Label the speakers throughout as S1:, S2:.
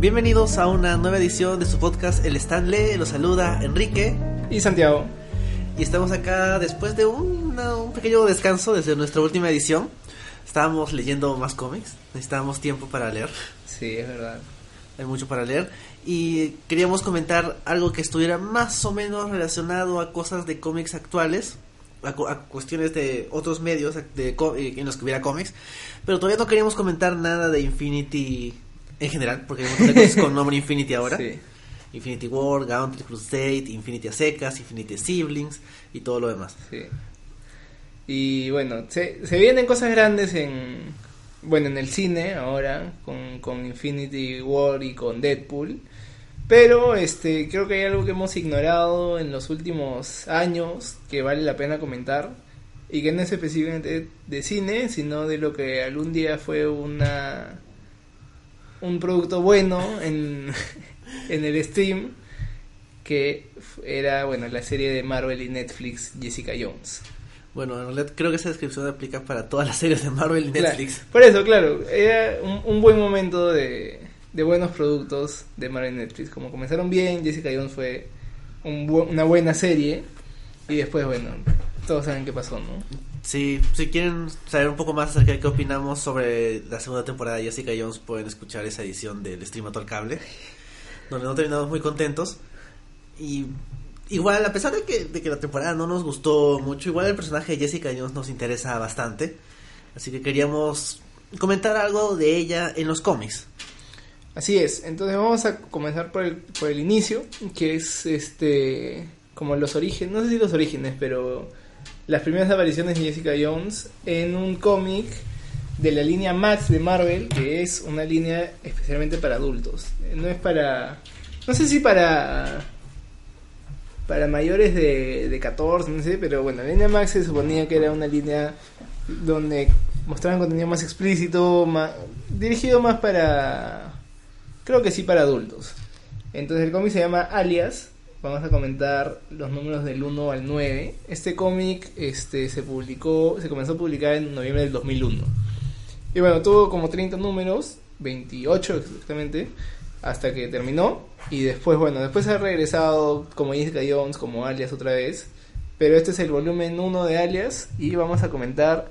S1: Bienvenidos a una nueva edición de su podcast El Stanley. Los saluda Enrique
S2: y Santiago.
S1: Y estamos acá después de un, un pequeño descanso desde nuestra última edición. Estábamos leyendo más cómics, necesitábamos tiempo para leer.
S2: Sí, es verdad.
S1: Hay mucho para leer. Y queríamos comentar algo que estuviera más o menos relacionado a cosas de cómics actuales a, cuestiones de otros medios de, en los que hubiera cómics, pero todavía no queríamos comentar nada de Infinity en general, porque hay un cosas con nombre Infinity ahora. Infinity War, Gauntlet Crusade, Infinity a secas, Infinity Siblings y todo lo demás.
S2: Sí. Y bueno, se, se vienen cosas grandes en bueno, en el cine ahora con, con Infinity War y con Deadpool. Pero este, creo que hay algo que hemos ignorado en los últimos años que vale la pena comentar y que no es específicamente de cine, sino de lo que algún día fue una un producto bueno en, en el stream que era bueno la serie de Marvel y Netflix Jessica Jones.
S1: Bueno, creo que esa descripción aplica para todas las series de Marvel y Netflix.
S2: por eso, claro, era un buen momento de, de buenos productos de Marvel Netflix. Como comenzaron bien, Jessica Jones fue una buena serie. Y después, bueno, todos saben qué pasó, ¿no?
S1: Sí, si quieren saber un poco más acerca de qué opinamos sobre la segunda temporada de Jessica Jones, pueden escuchar esa edición del Stream al Cable, donde no terminamos muy contentos. Y igual, a pesar de que, de que la temporada no nos gustó mucho, igual el personaje de Jessica Jones nos interesa bastante. Así que queríamos comentar algo de ella en los cómics.
S2: Así es, entonces vamos a comenzar por el, por el inicio, que es este como los orígenes, no sé si los orígenes, pero las primeras apariciones de Jessica Jones en un cómic de la línea Max de Marvel, que es una línea especialmente para adultos. No es para, no sé si para para mayores de, de 14, no sé, pero bueno, la línea Max se suponía que era una línea donde mostraban contenido más explícito, más, dirigido más para Creo que sí para adultos. Entonces el cómic se llama Alias. Vamos a comentar los números del 1 al 9. Este cómic este, se publicó, se comenzó a publicar en noviembre del 2001. Y bueno, tuvo como 30 números, 28 exactamente, hasta que terminó. Y después, bueno, después ha regresado como Jessica Jones, como Alias otra vez. Pero este es el volumen 1 de Alias y vamos a comentar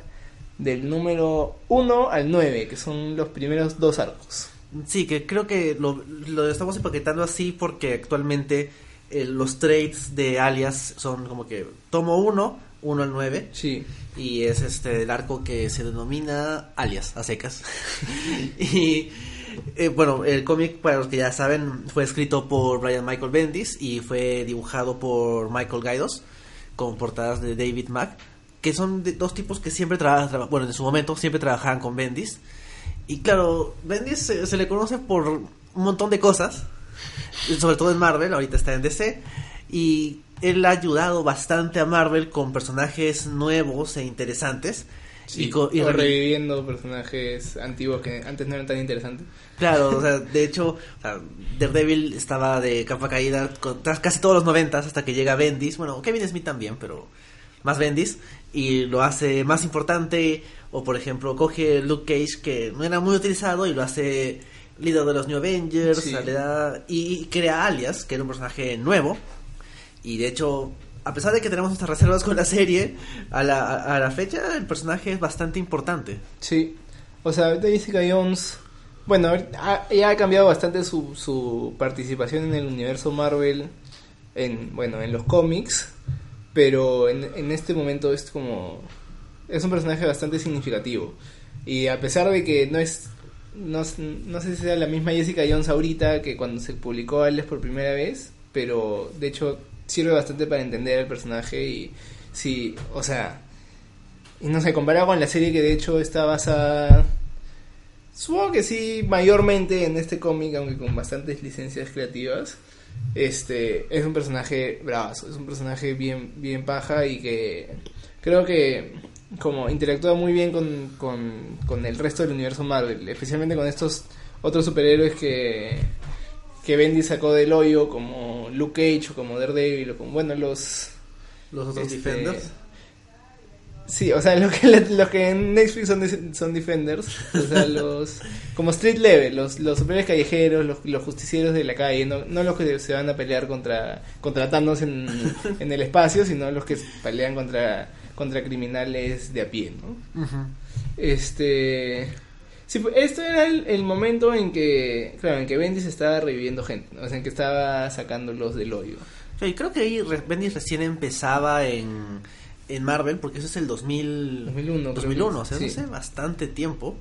S2: del número 1 al 9, que son los primeros dos arcos.
S1: Sí, que creo que lo, lo estamos empaquetando así porque actualmente eh, los trades de alias son como que tomo uno, uno al nueve.
S2: Sí.
S1: Y es este el arco que se denomina alias, a secas. y eh, bueno, el cómic, para los que ya saben, fue escrito por Brian Michael Bendis y fue dibujado por Michael Gaidos con portadas de David Mack, que son de dos tipos que siempre trabajan, bueno, en su momento siempre trabajaban con Bendis y claro, Bendis se, le conoce por un montón de cosas, sobre todo en Marvel, ahorita está en DC, y él ha ayudado bastante a Marvel con personajes nuevos e interesantes.
S2: y, reviviendo personajes antiguos que antes no eran tan interesantes.
S1: Claro, o sea, de hecho, Daredevil estaba de capa caída con, casi todos los noventas hasta que llega Bendis. Bueno, Kevin Smith también, pero más Bendis. Y lo hace más importante. O por ejemplo, coge Luke Cage, que no era muy utilizado, y lo hace líder de los New Avengers, y, crea Alias, que era un personaje nuevo. Y de hecho, a pesar de que tenemos nuestras reservas con la serie, a la, a, la fecha el personaje es bastante importante.
S2: Sí, o sea, ahorita Jessica Jones, bueno, ya ha cambiado bastante su, su participación en el universo Marvel, en, bueno, en los cómics, pero en, en este momento es como es un personaje bastante significativo. Y a pesar de que no es. No, no sé si sea la misma Jessica Jones ahorita que cuando se publicó Alias por primera vez, pero de hecho sirve bastante para entender el personaje y sí, o sea, y no sé, comparado con la serie que de hecho está basada, supongo que sí, mayormente en este cómic, aunque con bastantes licencias creativas, este, es un personaje bravazo, es un personaje bien, bien paja y que creo que como interactúa muy bien con, con, el resto del universo Marvel, especialmente con estos otros superhéroes que, que Bendy sacó del hoyo, como Luke Cage o como Daredevil, o como, bueno, los...
S1: Los otros este, Defenders.
S2: Sí, o sea, lo que, los que en Netflix son, son Defenders, o sea, los como Street Level, los, los superiores callejeros, los, los justicieros de la calle, no, no los que se van a pelear contra, contra Thanos en, en el espacio, sino los que pelean contra, contra criminales de a pie, ¿no? Este... Sí, pues, esto era el, momento en que, claro, en que Bendis estaba reviviendo gente, ¿no? o sea, en que estaba sacándolos del hoyo.
S1: Sí, creo que ahí Bendis recién empezaba en en Marvel, porque eso es el 2000,
S2: 2001.
S1: 2001, o sea, no sé, bastante tiempo.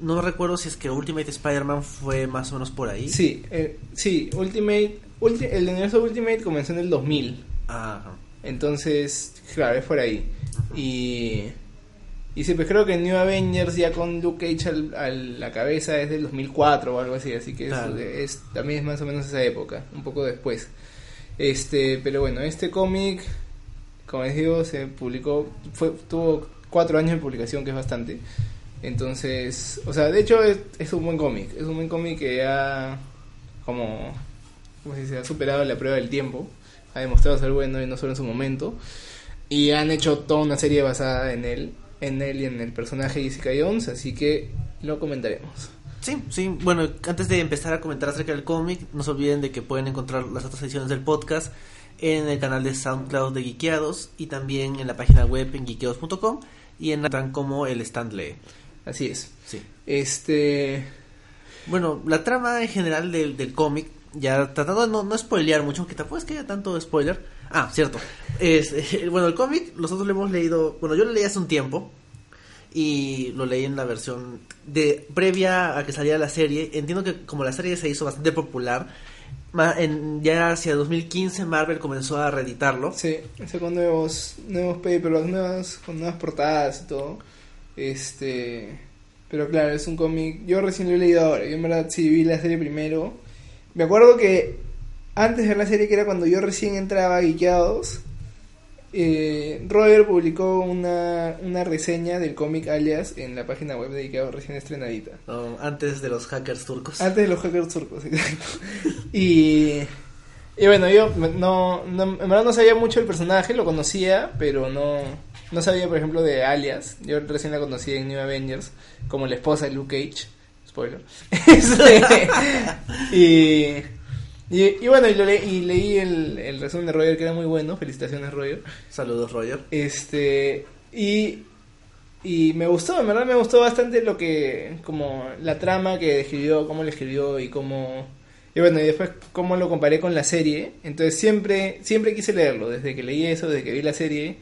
S1: No recuerdo si es que Ultimate Spider-Man fue más o menos por ahí.
S2: Sí, eh, sí, Ultimate, el universo Ultimate comenzó en el 2000. Ajá. Entonces, claro, es por ahí. Y, y sí, pues creo que New Avengers ya con Luke Cage a la cabeza es del 2004 o algo así, así que es, también es más o menos esa época, un poco después. Este, pero bueno, este cómic como les digo, se publicó, fue, tuvo cuatro años de publicación, que es bastante. Entonces, o sea, de hecho es, un buen cómic, es un buen cómic que ha, como, como se dice, ha superado la prueba del tiempo, ha demostrado ser bueno y no solo en su momento. Y han hecho toda una serie basada en él, en él y en el personaje Jessica Jones, así que lo comentaremos.
S1: Sí, sí, bueno, antes de empezar a comentar acerca del cómic, no se olviden de que pueden encontrar las otras ediciones del podcast en el canal de SoundCloud de Geekeados y también en la página web en geekeados.com y en la como el stand lee.
S2: Así es.
S1: Sí.
S2: Este.
S1: Bueno, la trama en general del, del cómic, ya tratando de no, no spoilear mucho, aunque tampoco es que haya tanto spoiler. Ah, cierto. Es, bueno, el cómic nosotros lo hemos leído, bueno, yo lo leí hace un tiempo y lo leí en la versión de previa a que saliera la serie. Entiendo que como la serie se hizo bastante popular, en, ya hacia 2015 Marvel comenzó a reeditarlo.
S2: Sí, con nuevos, nuevos papers, nuevas, con nuevas portadas y todo. Este, pero claro, es un cómic. Yo recién lo he leído ahora. Yo en verdad sí vi la serie primero. Me acuerdo que antes de ver la serie, que era cuando yo recién entraba a Guiqueados, eh, Roger publicó una, una reseña del cómic Alias en la página web dedicada recién estrenadita.
S1: antes de los hackers turcos.
S2: Antes de los hackers turcos, exacto. y, y bueno, yo no, no, en verdad no sabía mucho del personaje, lo conocía, pero no, no sabía, por ejemplo, de Alias. Yo recién la conocí en New Avengers como la esposa de Luke Cage. Spoiler. Y y, bueno, y, leí el, el, resumen de Roger que era muy bueno. Felicitaciones, Roger.
S1: Saludos, Roger.
S2: Este, y, y me gustó, en verdad me gustó bastante lo que, como la trama que escribió, cómo lo escribió y cómo... Y bueno, y después cómo lo comparé con la serie. Entonces siempre, siempre quise leerlo, desde que leí eso, desde que vi la serie.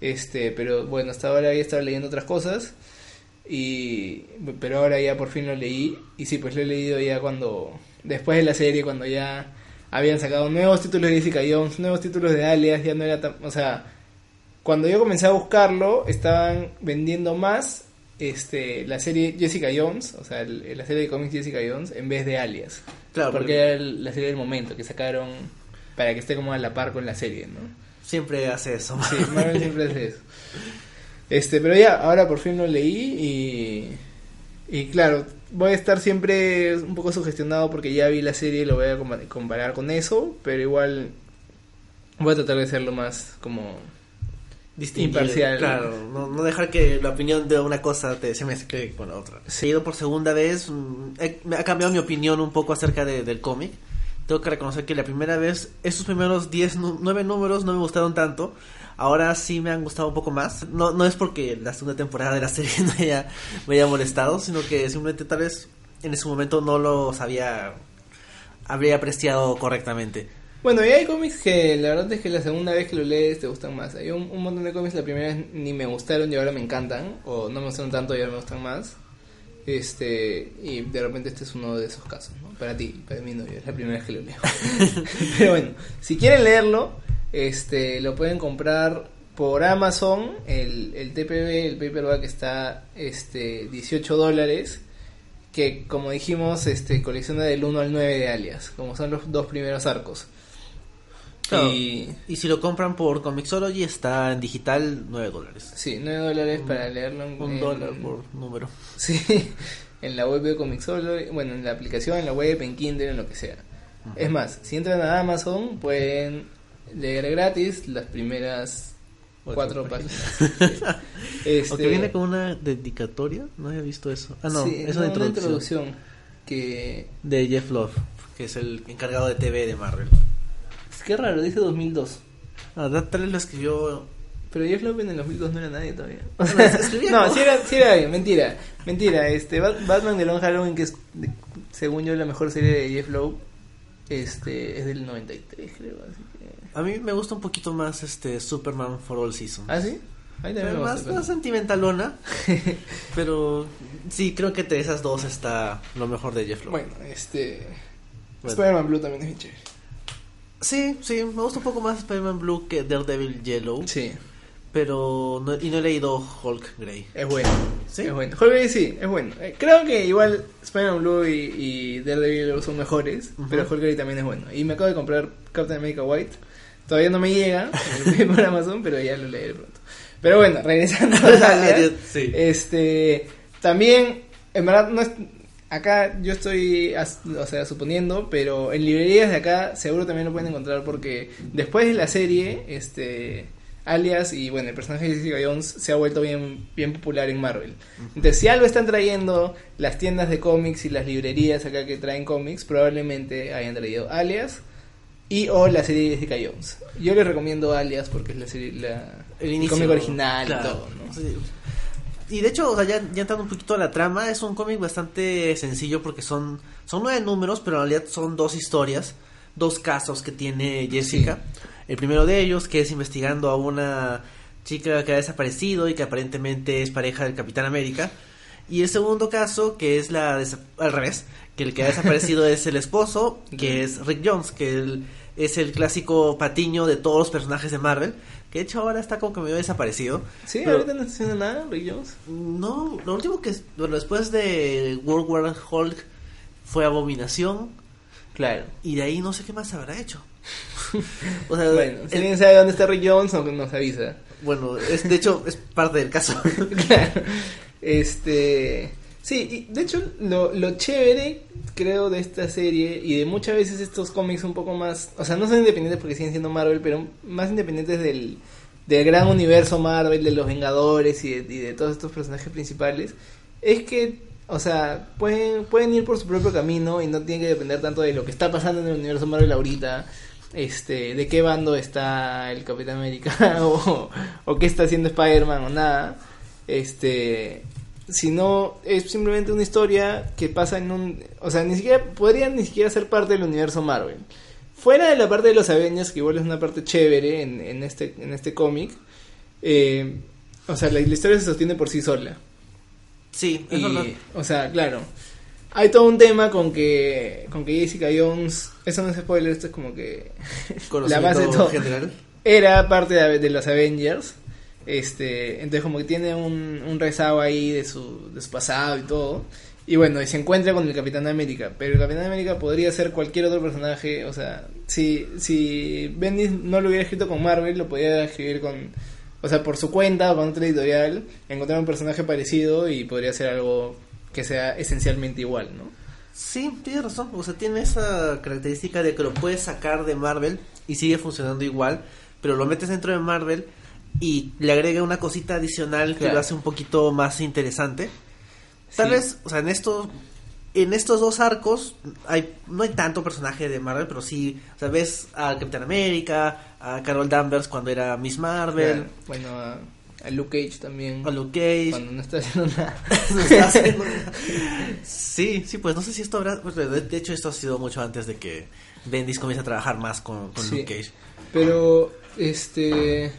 S2: Este, pero bueno, hasta ahora había estado leyendo otras cosas. Y, pero ahora ya por fin lo leí. Y sí, pues lo he leído ya cuando después de la serie, cuando ya habían sacado nuevos títulos de Jessica Jones, nuevos títulos de Alias, ya no era tan... O sea, cuando yo comencé a buscarlo, estaban vendiendo más este la serie Jessica Jones, o sea, la serie de cómics Jessica Jones, en vez de Alias.
S1: Claro,
S2: porque, era la serie del momento que sacaron para que esté como a la par con la serie, ¿no?
S1: Siempre hace eso.
S2: Sí, Marvel siempre hace eso. Este, pero ya, ahora por fin lo leí y, y claro, voy a estar siempre un poco sugestionado porque ya vi la serie y lo voy a comparar con eso, pero igual voy a tratar de hacerlo más como
S1: imparcial. Claro, no, dejar que la opinión de una cosa te, se mezcle con la otra. He ido por segunda vez, mm, me ha cambiado mi opinión un poco acerca del cómic. Tengo que reconocer que la primera vez, esos primeros 10, 9 números no me gustaron tanto Ahora sí me han gustado un poco más. No, no es porque la segunda temporada de la serie no haya, me haya molestado, sino que simplemente tal vez en ese momento no los había, habría apreciado correctamente.
S2: Bueno, y hay cómics que la verdad es que la segunda vez que lo lees te gustan más. Hay un, montón de cómics la primera vez ni me gustaron y ahora me encantan, o no me gustaron tanto y ahora me gustan más. Este, y de repente este es uno de esos casos, ¿no? Para ti, para mí no, es la primera vez que lo leo. Pero bueno, si quieren leerlo, este, lo pueden comprar por Amazon. El, el TPB, el paperback está este, 18 dólares. Que como dijimos, este, colecciona del 1 al 9 de alias, como son los dos primeros arcos.
S1: Y, y, si lo compran por Comixology está en digital 9 dólares.
S2: Sí, 9 dólares para leerlo
S1: en, un dólar por número.
S2: Sí, en la web de Comixology, bueno, en la aplicación, en la web, en Kindle, en lo que sea. Es más, si entran a Amazon pueden leer gratis las primeras cuatro
S1: páginas.
S2: páginas. Este,
S1: viene con una dedicatoria, no había visto eso. Ah, no,
S2: sí,
S1: es
S2: no,
S1: una introducción,
S2: que
S1: de Jeff Love, que es el encargado de TV de Marvel.
S2: es que raro, dice 2002.
S1: Ah, da- tal vez lo escribió.
S2: Pero Jeff Love en el 2002 no era nadie todavía.
S1: Escribía
S2: no,
S1: como-
S2: sí era, sí era alguien, mentira. Mentira, este Bat- Batman de Long Halloween, que es, según yo, la mejor serie de Jeff Lowe, este, es del 93, creo. Así.
S1: A mí me gusta un poquito más este Superman for All Seasons.
S2: ¿Ah, sí? Ahí también
S1: más,
S2: gusta,
S1: más sentimentalona. pero sí, creo que entre esas dos está lo mejor de Jeff.
S2: Bueno, este.
S1: Bueno.
S2: Spider-Man Blue también es bien chévere.
S1: Sí, sí, me gusta un poco más Spider-Man Blue que Daredevil Yellow.
S2: Sí,
S1: Pero no, y no he leído Hulk Grey.
S2: es bueno.
S1: ¿Sí?
S2: Es bueno. Hulk sí, es bueno. Eh, creo que igual Spider-Man Blue y, y Daredevil son mejores, pero Hulk también es bueno. Y me acabo de comprar Captain America White. Todavía no me llega, por Amazon, pero ya lo leeré pronto. Pero bueno, regresando a Alias,
S1: Sí.
S2: Este, también, en verdad, no es, acá yo estoy, o sea, suponiendo, pero en librerías de acá seguro también lo pueden encontrar porque después de la serie, este, Alias y bueno, el personaje de Jessica Jones se ha vuelto bien, bien popular en Marvel. Entonces, si algo están trayendo las tiendas de cómics y las librerías acá que traen cómics, probablemente hayan traído Alias. Y o la serie de Jessica Jones. Yo les recomiendo Alias porque es la serie, la,
S1: El inicio.
S2: cómic original
S1: claro.
S2: y todo, ¿no?
S1: Sí. Y de hecho, o sea, ya, ya entrando un poquito a la trama, es un cómic bastante sencillo porque son, son nueve números, pero en realidad son dos historias, dos casos que tiene Jessica. El primero de ellos, que es investigando a una chica que ha desaparecido y que aparentemente es pareja del Capitán América. Y el segundo caso, que es la al revés, que el que ha desaparecido es el esposo, que es Rick Jones, que él es el clásico patiño de todos los personajes de Marvel, que de hecho ahora está como que medio desaparecido.
S2: Sí,
S1: Pero-
S2: ahorita no está haciendo nada, Rick Jones.
S1: No, lo último que, es- bueno, después de World War Hulk fue Abominación,
S2: Claro.
S1: y de ahí no sé qué más habrá hecho. o sea,
S2: Bueno, si
S1: el-
S2: alguien sabe dónde está Rick Jones, no- nos avisa.
S1: bueno, es, de hecho es parte del caso.
S2: claro. Este. Sí, y de hecho, lo, lo chévere, creo, de esta serie y de muchas veces estos cómics un poco más. O sea, no son independientes porque siguen siendo Marvel, pero más independientes del, del gran universo Marvel, de los Vengadores y de, y de todos estos personajes principales. Es que, o sea, pueden, pueden ir por su propio camino y no tienen que depender tanto de lo que está pasando en el universo Marvel ahorita. Este, de qué bando está el Capitán América o, o qué está haciendo Spider-Man o nada. Este, sino es simplemente una historia que pasa en un, o sea, ni siquiera podría ni siquiera ser parte del universo Marvel. Fuera de la parte de los Avengers, que igual es una parte chévere en, en este en este cómic, eh, o sea, la, la historia se sostiene por sí sola.
S1: sí, es
S2: Y,
S1: verdad.
S2: o sea, claro. Hay todo un tema con que con que Jessica Jones, eso no es spoiler, esto es como que la base de todo.
S1: general.
S2: era parte de, de los Avengers. Este, entonces como que tiene un, un rezago ahí de su, de pasado y todo. Y bueno, y se encuentra con el Capitán América. Pero el Capitán América podría ser cualquier otro personaje. O sea, si, si Bendis no lo hubiera escrito con Marvel, lo podría escribir con. O sea, por su cuenta o con otra editorial, encontrar un personaje parecido y podría ser algo que sea esencialmente igual, ¿no?
S1: Sí, tienes razón. O sea, tiene esa característica de que lo puedes sacar de Marvel y sigue funcionando igual, pero lo metes dentro de Marvel y le agrega una cosita adicional que lo hace un poquito más interesante. Tal
S2: Sí.
S1: vez, o sea, en estos en estos dos arcos hay no hay tanto personaje de Marvel, pero sí, o sea, ves a Capitán América, a Carol Danvers cuando era Miss Marvel,
S2: Claro. Bueno, a, a Luke Cage también.
S1: a Luke Cage.
S2: Cuando no está haciendo nada.
S1: No está haciendo nada. sí, sí, pues no sé si esto habrá. pues, de, de hecho, esto ha sido mucho antes de que Bendis comience a trabajar más con, con
S2: Sí.
S1: Luke Cage.
S2: Pero, este.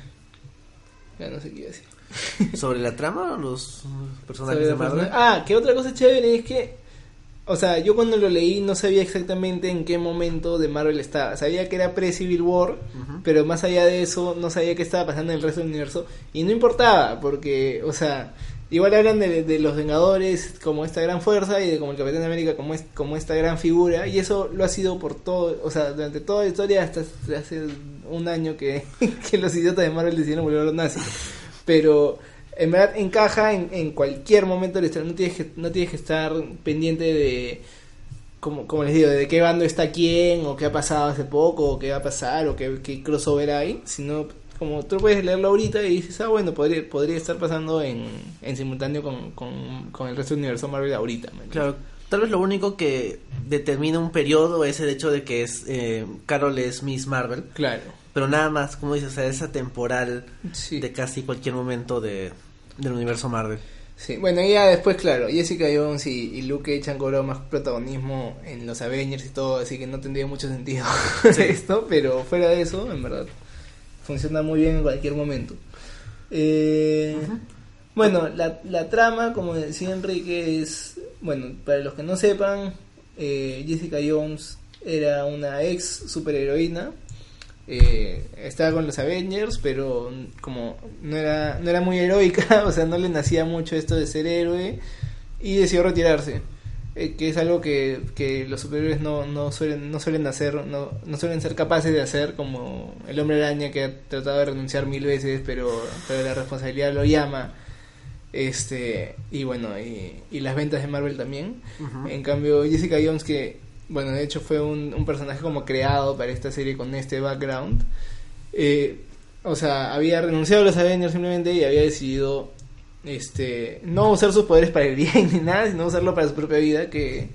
S2: Ya no sé qué iba a decir.
S1: Sobre la trama, los personajes de Marvel.
S2: Ah, que otra cosa chévere es que. O sea, yo cuando lo leí no sabía exactamente en qué momento de Marvel estaba. Sabía que era pre-Civil War, pero más allá de eso no sabía qué estaba pasando en el resto del universo. Y no importaba, porque, o sea, igual hablan de, de los Vengadores como esta gran fuerza y de como el Capitán América como, es, como esta gran figura. Y eso lo ha sido por todo, o sea, durante toda la historia hasta hace un año que, que los idiotas de Marvel decidieron volver a los nazis. Pero en verdad encaja en, en cualquier momento de la historia. No tienes que, no tienes que estar pendiente de, como, como les digo, de qué bando está quién, o qué ha pasado hace poco, o qué va a pasar, o qué, crossover hay, sino como tú puedes leerlo ahorita y dices, ah, bueno, podría, podría estar pasando en, en simultáneo con, con, con el resto del universo Marvel ahorita.
S1: Claro, tal vez lo único que determina un periodo es el hecho de que es eh, Carol es Miss Marvel,
S2: Claro.
S1: pero nada más, como dices, o sea, esa temporal
S2: Sí.
S1: de casi cualquier momento de, del universo Marvel.
S2: Sí, bueno, y ya después, claro, Jessica Jones y, y Luke Cage han cobrado más protagonismo en los Avengers y todo, así que no tendría mucho sentido esto, pero fuera de eso, en verdad, funciona muy bien en cualquier momento. Eh, Bueno, la, la trama, como decía Enrique, es, bueno, para los que no sepan, eh, Jessica Jones era una ex superheroína eh, estaba con los Avengers, pero como no era, no era muy heroica, o sea, no le nacía mucho esto de ser héroe, y decidió retirarse, eh, que es algo que, que los superhéroes no, no, suelen, no suelen hacer, no, no suelen ser capaces de hacer, como el hombre araña que ha tratado de renunciar mil veces, pero, pero la responsabilidad lo llama. Este, y bueno, y, y las ventas de Marvel también. En cambio, Jessica Jones, que, bueno, de hecho fue un, un personaje como creado para esta serie con este background. eh, o sea, había renunciado a los Avengers simplemente y había decidido este no usar sus poderes para el bien ni nada, sino usarlo para su propia vida, que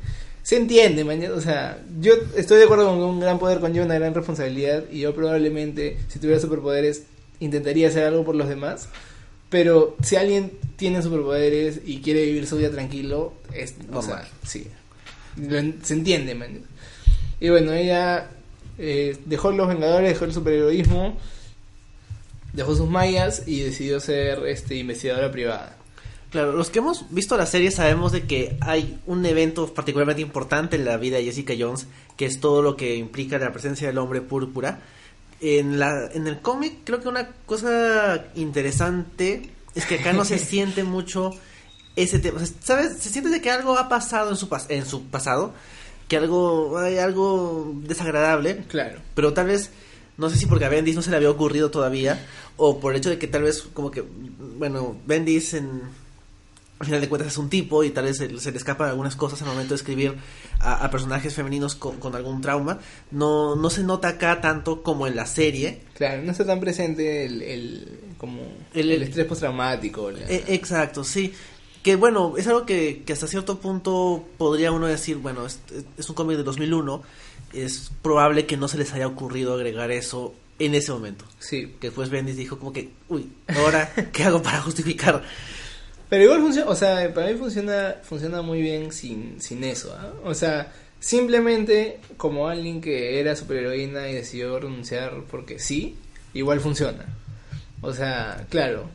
S2: se entiende, mañana, o sea, yo estoy de acuerdo con que un gran poder conlleva una gran responsabilidad y yo probablemente, si tuviera superpoderes, intentaría hacer algo por los demás. Pero si alguien tiene superpoderes y quiere vivir su vida tranquilo, es o sea,
S1: Normal.
S2: sí. Lo se entiende, man. Y bueno, ella eh, dejó los Vengadores, dejó el superheroísmo, dejó sus mayas y decidió ser este investigadora privada.
S1: Claro, los que hemos visto la serie sabemos de que hay un evento particularmente importante en la vida de Jessica Jones, que es todo lo que implica la presencia del hombre púrpura. En, la, en el cómic creo que una cosa interesante es que acá no se siente mucho ese tema. O sea, ¿Sabes? Se siente de que algo ha pasado en su, pas- en su pasado, que algo, hay algo desagradable,
S2: Claro.
S1: pero tal vez, no sé si porque a Bendis no se le había ocurrido todavía, o por el hecho de que tal vez, como que, bueno, Bendis en, al final de cuentas es un tipo y tal vez se, se le escapan algunas cosas al momento de escribir a, a personajes femeninos con, con algún trauma. No, no se nota acá tanto como en la serie.
S2: Claro, no está tan presente el, el como
S1: El-
S2: el, estrés postraumático. la-
S1: E- exacto, sí. Que bueno, es algo que, que hasta cierto punto podría uno decir, bueno, es, es un cómic de 2001, es probable que no se les haya ocurrido agregar eso en ese momento.
S2: sí.
S1: Que después Bendis dijo como que, uy, ahora, ¿qué hago para justificar?
S2: Pero igual funciona, o sea, para mí funciona, funciona muy bien sin, sin eso, ¿ah? O sea, simplemente como alguien que era superheroína y decidió renunciar porque sí, igual funciona. O sea, claro,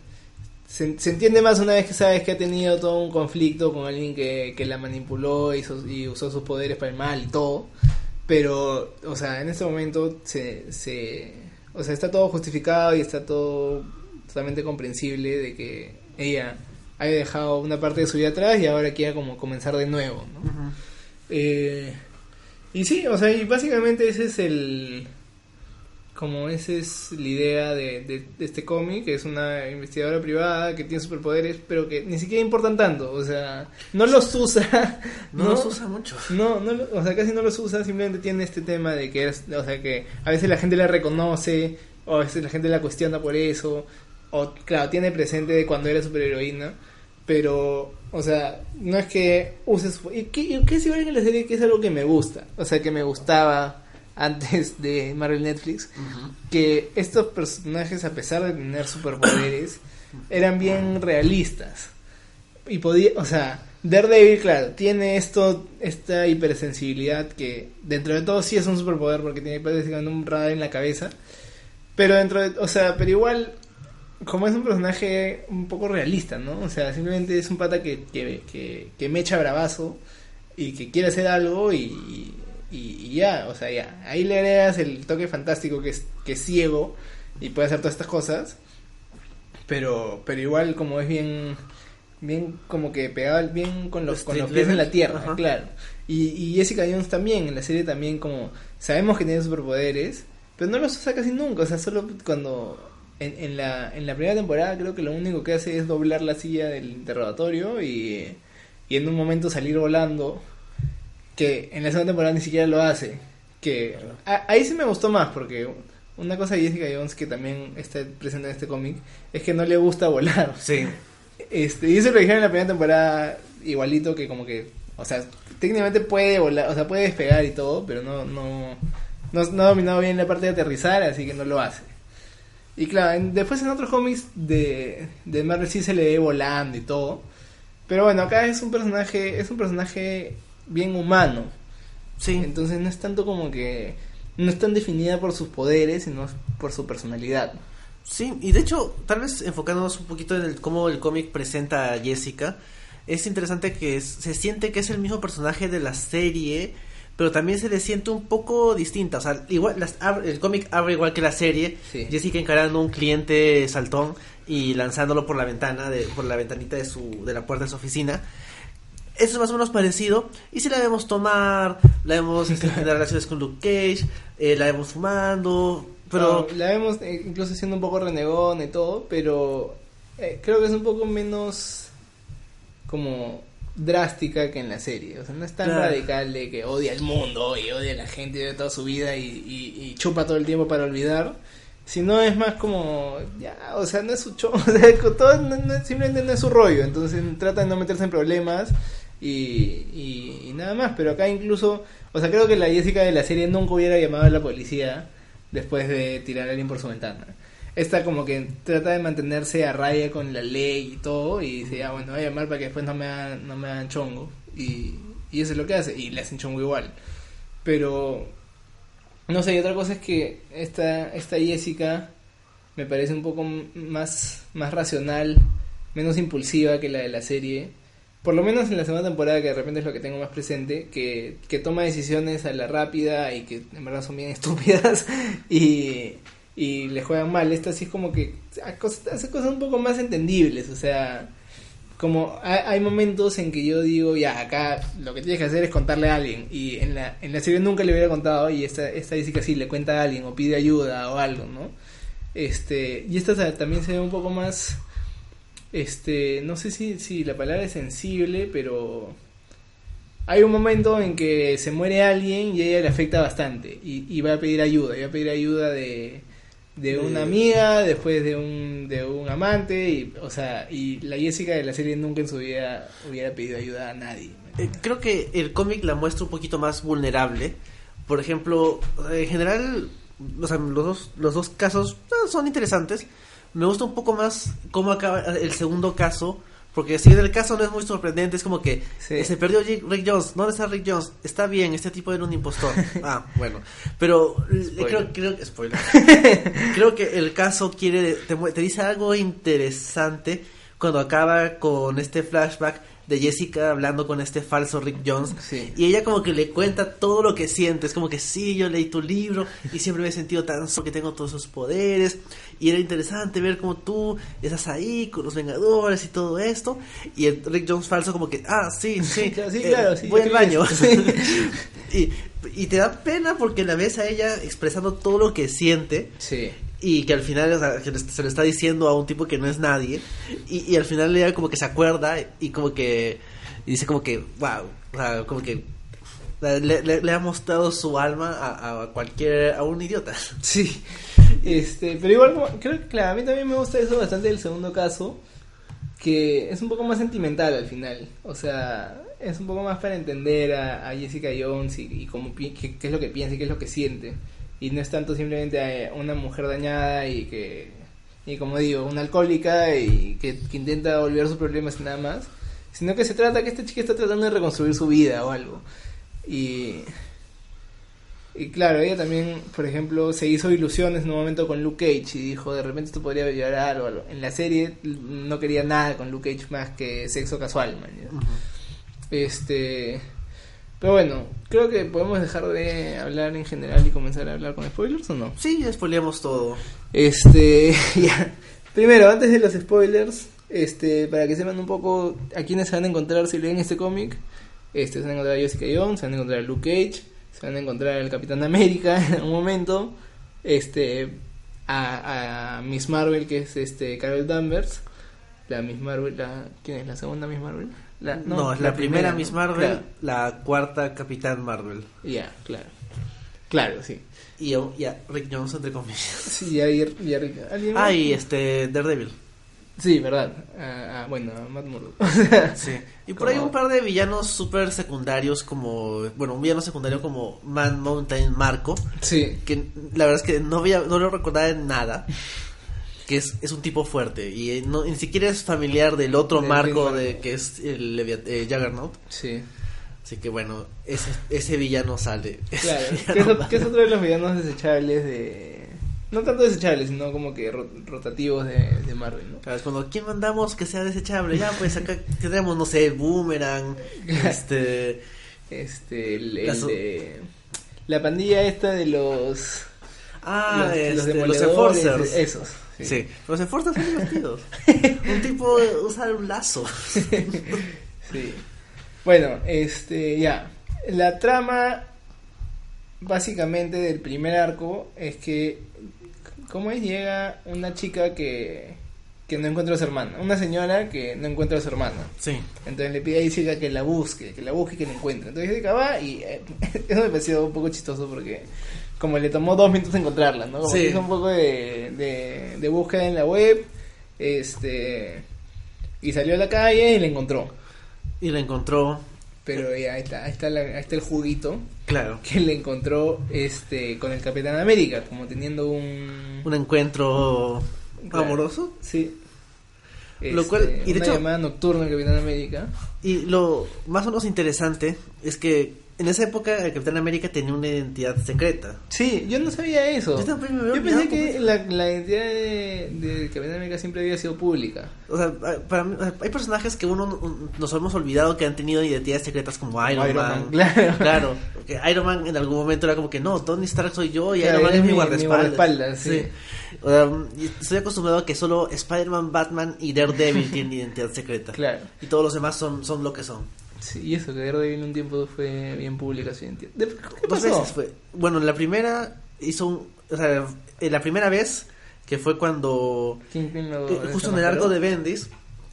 S2: se, se entiende más una vez que sabes que ha tenido todo un conflicto con alguien que, que la manipuló y, hizo- y usó sus poderes para el mal y todo. Pero, o sea, en este momento se, se, o sea, está todo justificado y está todo totalmente comprensible de que ella haya dejado una parte de su vida atrás y ahora quiera como comenzar de nuevo, ¿no? Eh, y sí, o sea, y básicamente ese es el... Como esa es la idea de, de- de este cómic, que es una investigadora privada que tiene superpoderes, pero que ni siquiera importan tanto, o sea, no los usa.
S1: No, los usa mucho.
S2: No, no, o sea, casi no los usa, simplemente tiene este tema de que es, o sea, que a veces la gente la reconoce, o a veces la gente la cuestiona por eso, o claro, tiene presente de cuando era superheroína, pero, o sea, no es que use su... ¿Y qué, y qué es igual en la serie? Que es algo que me gusta, o sea, que me gustaba antes de Marvel Netflix, que estos personajes, a pesar de tener superpoderes, eran bien realistas. Y podía, o sea, Daredevil, claro, tiene esto, esta hipersensibilidad que dentro de todo sí es un superpoder porque tiene básicamente un radar en la cabeza. Pero dentro de, o sea, pero igual, como es un personaje un poco realista, ¿no? O sea, simplemente es un pata que, que, que, que me echa bravazo y que quiere hacer algo y, y, y ya, o sea, ya. Ahí le agregas el toque fantástico que es, que es ciego y puede hacer todas estas cosas. Pero, pero igual como es bien, bien como que pegaba bien con los, con los pies en la tierra,
S1: Ajá.
S2: claro. Y, y Jessica Jones también, en la serie también como sabemos que tiene superpoderes, pero no los usa casi nunca, o sea, solo cuando en, en, la, en la primera temporada creo que lo único que hace es doblar la silla del interrogatorio y, y en un momento salir volando, que en la segunda temporada ni siquiera lo hace. Que a- ahí sí me gustó más porque, una cosa de Jessica Jones que también está presente en este cómic es que no le gusta volar.
S1: Sí.
S2: Este, y eso lo dijeron en la primera temporada igualito que como que, o sea, técnicamente puede volar, o sea, puede despegar y todo, pero no, no, no, no ha dominado bien la parte de aterrizar, así que no lo hace. Y claro, en- después en otros cómics de, de Marvel sí se le ve volando y todo. Pero bueno, acá es un personaje, es un personaje bien humano.
S1: Sí.
S2: Entonces no es tanto como que no es tan definida por sus poderes, sino por su personalidad.
S1: Sí, y de hecho, tal vez enfocándonos un poquito en el, cómo el cómic presenta a Jessica, es interesante que es- se siente que es el mismo personaje de la serie, pero también se le siente un poco distinta. O sea, igual las- el cómic abre igual que la serie,
S2: Sí.
S1: Jessica encarando a un cliente saltón y lanzándolo por la ventana, de, por la ventanita de, su, de la puerta de su oficina. Eso es más o menos parecido. Y si la vemos tomar, la vemos este, tener relaciones con Luke Cage, eh, la vemos fumando, pero...
S2: No, la vemos eh, incluso siendo un poco renegón y todo, pero eh, creo que es un poco menos como drástica que en la serie. O sea, no es tan
S1: Claro.
S2: radical de que odia al mundo y odia a la gente de toda su vida y, y- y chupa todo el tiempo para olvidar. Sino es más como, ya, o sea, no es su show, o sea, todo, no- no- simplemente no es su rollo. Entonces trata de no meterse en problemas y, y, y nada más. Pero acá incluso, o sea, creo que la Jessica de la serie nunca hubiera llamado a la policía después de tirar a alguien por su ventana. Esta como que trata de mantenerse a raya con la ley y todo y dice, ah, bueno, voy a llamar para que después no me hagan, no me hagan chongo. Y, y eso es lo que hace, y le hacen chongo igual. Pero, no sé, y otra cosa es que esta, esta Jessica me parece un poco más, más racional, menos impulsiva que la de la serie. Por lo menos en la segunda temporada, que de repente es lo que tengo más presente, que, que toma decisiones a la rápida y que en verdad son bien estúpidas y, y le juegan mal. Esta sí es como que hace cosas un poco más entendibles, o sea, como hay, momentos en que yo digo, ya, acá lo que tienes que hacer es contarle a alguien. Y en la, en la serie nunca le hubiera contado y esta, esta dice que sí, le cuenta a alguien o pide ayuda o algo, ¿no? Este, y esta ta- también se ve un poco más, este, no sé si, si la palabra es sensible, pero hay un momento en que se muere alguien y ella le afecta bastante y, y va a pedir ayuda, y va a pedir ayuda de, de una amiga, después de un, de un amante, y, o sea, y la Jessica de la serie nunca en su vida hubiera pedido ayuda a nadie.
S1: Eh, creo que el cómic la muestra un poquito más vulnerable. Por ejemplo, en general, o sea, los dos, los dos casos eh, son interesantes. Me gusta un poco más cómo acaba el segundo caso, porque si el caso no es muy sorprendente, es como que
S2: Sí.
S1: eh, se perdió Rick Jones. ¿Dónde está Rick Jones? Está bien, este tipo era un impostor. ah, bueno. Pero le-
S2: Spoiler.
S1: creo, creo, spoiler. creo que el caso quiere te, te dice algo interesante cuando acaba con este flashback de Jessica hablando con este falso Rick Jones
S2: Sí.
S1: y ella como que le cuenta todo lo que siente, es como que sí, yo leí tu libro y siempre me he sentido tan solo que tengo todos esos poderes y era interesante ver cómo tú estás ahí con los Vengadores y todo esto y el Rick Jones falso como que, ah, sí, sí,
S2: Claro, sí,
S1: eh,
S2: claro, sí,
S1: voy al baño. y, y te da pena porque la ves a ella expresando todo lo que siente
S2: Sí.
S1: y que al final o sea, que le- se lo está diciendo a un tipo que no es nadie y, y al final ella como que se acuerda y como que y dice como que wow o sea, como que le, le- le ha mostrado su alma a, a cualquier a un idiota
S2: Sí, este, pero igual creo que claro, a mí también me gusta eso bastante del segundo caso, que es un poco más sentimental al final, o sea, es un poco más para entender a, a Jessica Jones y, cómo qué, es lo que piensa y qué es lo que siente, y no es tanto simplemente a una mujer dañada y que, y como digo, una alcohólica y que, que intenta olvidar sus problemas y nada más, sino que se trata que esta chica está tratando de reconstruir su vida o algo, y y claro, ella también, por ejemplo, se hizo ilusiones en un momento con Luke Cage y dijo, de repente esto podría llevar a algo. algo. En la serie no quería nada con Luke Cage más que sexo casual, man. Este... Pero bueno, creo que podemos dejar de hablar en general y comenzar a hablar con spoilers o no.
S1: sí ya spoileamos todo
S2: Este, ya. Primero, antes de los spoilers, este, para que sepan un poco a quiénes se van a encontrar si leen este cómic, este, se van a encontrar a Jessica Jones, se van a encontrar a Luke Cage, van a encontrar al Capitán América en un momento, este, a, a Miss Marvel, que es este Carol Danvers, la Miss Marvel, la, ¿quién es la segunda Miss Marvel? La-
S1: no, es la, primera, Miss
S2: ¿no?
S1: Marvel
S2: Claro.
S1: la cuarta Capitán Marvel
S2: Ya, claro. Claro, sí.
S1: Y a, y a Rick Jones, entre comillas.
S2: Sí, ya, ya, ya- ¿alguien más?
S1: Ah, y este, Daredevil.
S2: Sí, verdad. Ah, ah, bueno, Matt Murdock.
S1: Sí. Y por ahí un par de villanos súper secundarios como, bueno, un villano secundario como Man Mountain Marco,
S2: sí.
S1: que la verdad es que no, había, no lo recordaba en nada. Que es, es un tipo fuerte y eh, no, ni siquiera es familiar del otro
S2: Del
S1: Marco de que es el eh, Juggernaut.
S2: Sí.
S1: Así que bueno, ese, ese villano sale.
S2: Claro. Es, que es otro de los villanos desechables de. No tanto desechables, sino como que ro- rotativos de, de Marvel, ¿no?
S1: Claro, es cuando ¿quién mandamos que sea desechable? Ya, pues acá tenemos, no sé, Boomerang, este...
S2: Este, el, el
S1: La so-
S2: de- La pandilla esta de los.
S1: Ah,
S2: los,
S1: este, los, Enforcers.
S2: Esos.
S1: Sí. los Enforcers son divertidos. un tipo usa un lazo.
S2: Sí. Bueno, este, ya. La trama, básicamente, del primer arco es que, ¿cómo es? Llega una chica que, que no encuentra a su hermana. Una señora que no encuentra a su hermana.
S1: Sí.
S2: Entonces le pide a Jessica que la busque, que la busque y que la encuentre. Entonces Jessica va y eh, eso me pareció un poco chistoso porque como le tomó dos minutos encontrarla, ¿no? Como
S1: Sí.
S2: hizo un poco de, de, de búsqueda en la web, este y salió a la calle y la encontró.
S1: Y la encontró,
S2: Pero ya ahí está, ahí está, la- ahí está el juguito
S1: claro,
S2: que le encontró este con el Capitán América, como teniendo un...
S1: un encuentro
S2: Claro.
S1: amoroso.
S2: Sí.
S1: Lo cual-
S2: Este,
S1: y de
S2: una
S1: hecho-
S2: llamada nocturna al Capitán América.
S1: Y lo más o menos interesante es que en esa época el Capitán América tenía una identidad secreta.
S2: Sí, yo no sabía eso.
S1: Yo me
S2: pensé que la, la identidad de, de Capitán América siempre había sido pública.
S1: O sea, para mí- hay personajes que uno nos hemos olvidado que han tenido identidades secretas como Iron,
S2: Iron
S1: Man.
S2: Man, claro.
S1: Claro, que Iron Man en algún momento era como que no, Tony Stark soy yo y
S2: Claro,
S1: Iron Man es mi
S2: mi-
S1: guardaespaldas.
S2: mi guardaespaldas, sí.
S1: O sea, y estoy acostumbrado a que solo Spider-Man, Batman y Daredevil tienen identidad secreta.
S2: Claro.
S1: Y todos los demás son, son lo que son.
S2: Sí, y eso, que Daredevil un tiempo fue bien pública su identidad. ¿De- ¿Qué
S1: Dos
S2: pasó?
S1: veces fue. Bueno, en la primera hizo un. O sea, en la primera vez que fue cuando.
S2: ¿Quién, quién lo
S1: eh, justo en el arco de Bendis.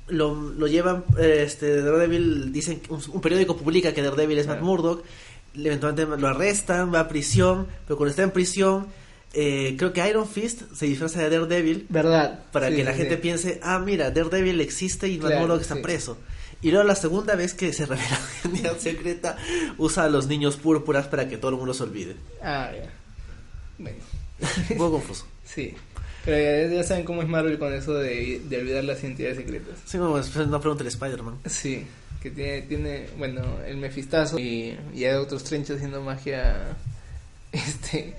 S1: Lo, lo llevan, eh, este, Daredevil, dicen, un, un periódico publica que Daredevil es Matt
S2: Claro.
S1: Murdock, eventualmente lo arrestan, va a prisión, pero cuando está en prisión, eh, creo que Iron Fist se disfraza de Daredevil
S2: ¿Verdad?
S1: para
S2: Sí,
S1: que la
S2: sí,
S1: gente
S2: sí.
S1: piense, ah, mira, Daredevil existe y Matt Murdock está preso. Y luego la segunda vez que se revela la identidad secreta, usa a los niños púrpuras para que todo el mundo se olvide.
S2: Ah, ya. Bueno,
S1: Un poco confuso.
S2: sí. Pero ya, ya saben cómo es Marvel con eso de, de olvidar las identidades secretas.
S1: Sí, no, es una pregunta de Spider-Man.
S2: Sí, que tiene, tiene bueno, el Mefistazo y, y hay otros Strange haciendo magia, este,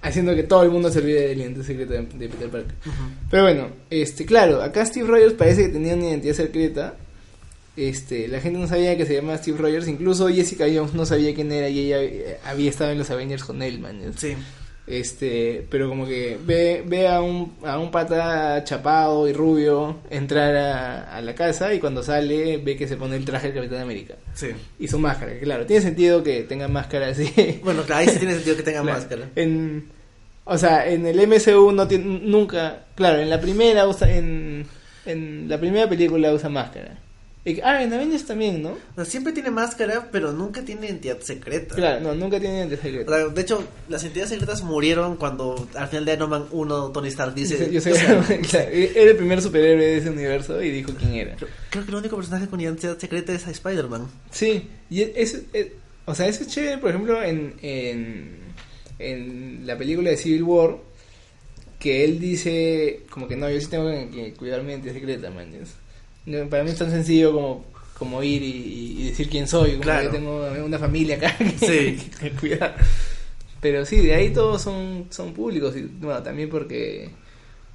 S2: haciendo que todo el mundo se olvide del identidad secreta de, de Peter Parker. Pero bueno, este, claro, acá Steve Rogers parece que tenía una identidad secreta. Este, la gente no sabía que se llamaba Steve Rogers, incluso Jessica Jones no sabía quién era y ella había estado en los Avengers con él, man.
S1: Sí.
S2: Este, pero como que ve, ve a un, a un pata chapado y rubio entrar a, a la casa y cuando sale ve que se pone el traje del Capitán América
S1: Sí.
S2: y su máscara, claro, tiene sentido que tenga máscara así.
S1: Bueno, claro, ahí sí tiene sentido que tenga
S2: Claro,
S1: máscara.
S2: En, o sea, en el MCU no tiene, nunca, claro, en la primera usa, en, en la primera película usa máscara. Y- ah, en Avengers también, ¿no?
S1: O sea, siempre tiene máscara, pero nunca tiene identidad secreta.
S2: Claro, no, nunca tiene identidad
S1: O
S2: secreta.
S1: sea, de hecho, las entidades secretas murieron cuando al final de Iron Man 1 Tony Stark dice...
S2: Yo soy-
S1: o sea,
S2: claro, era el primer superhéroe de ese universo y dijo quién era.
S1: creo, creo que el único personaje con identidad secreta es a Spider-Man.
S2: Sí, y eso, es- o sea, eso es chévere, por ejemplo, en, en, en la película de Civil War, que él dice, como que no, yo sí tengo que, que cuidar mi identidad secreta, man. Para mí es tan sencillo como, como ir y, y decir quién soy, como
S1: Claro.
S2: que tengo una familia acá que,
S1: Sí.
S2: que cuidar. Pero sí, de ahí todos son, son públicos, y bueno, también porque...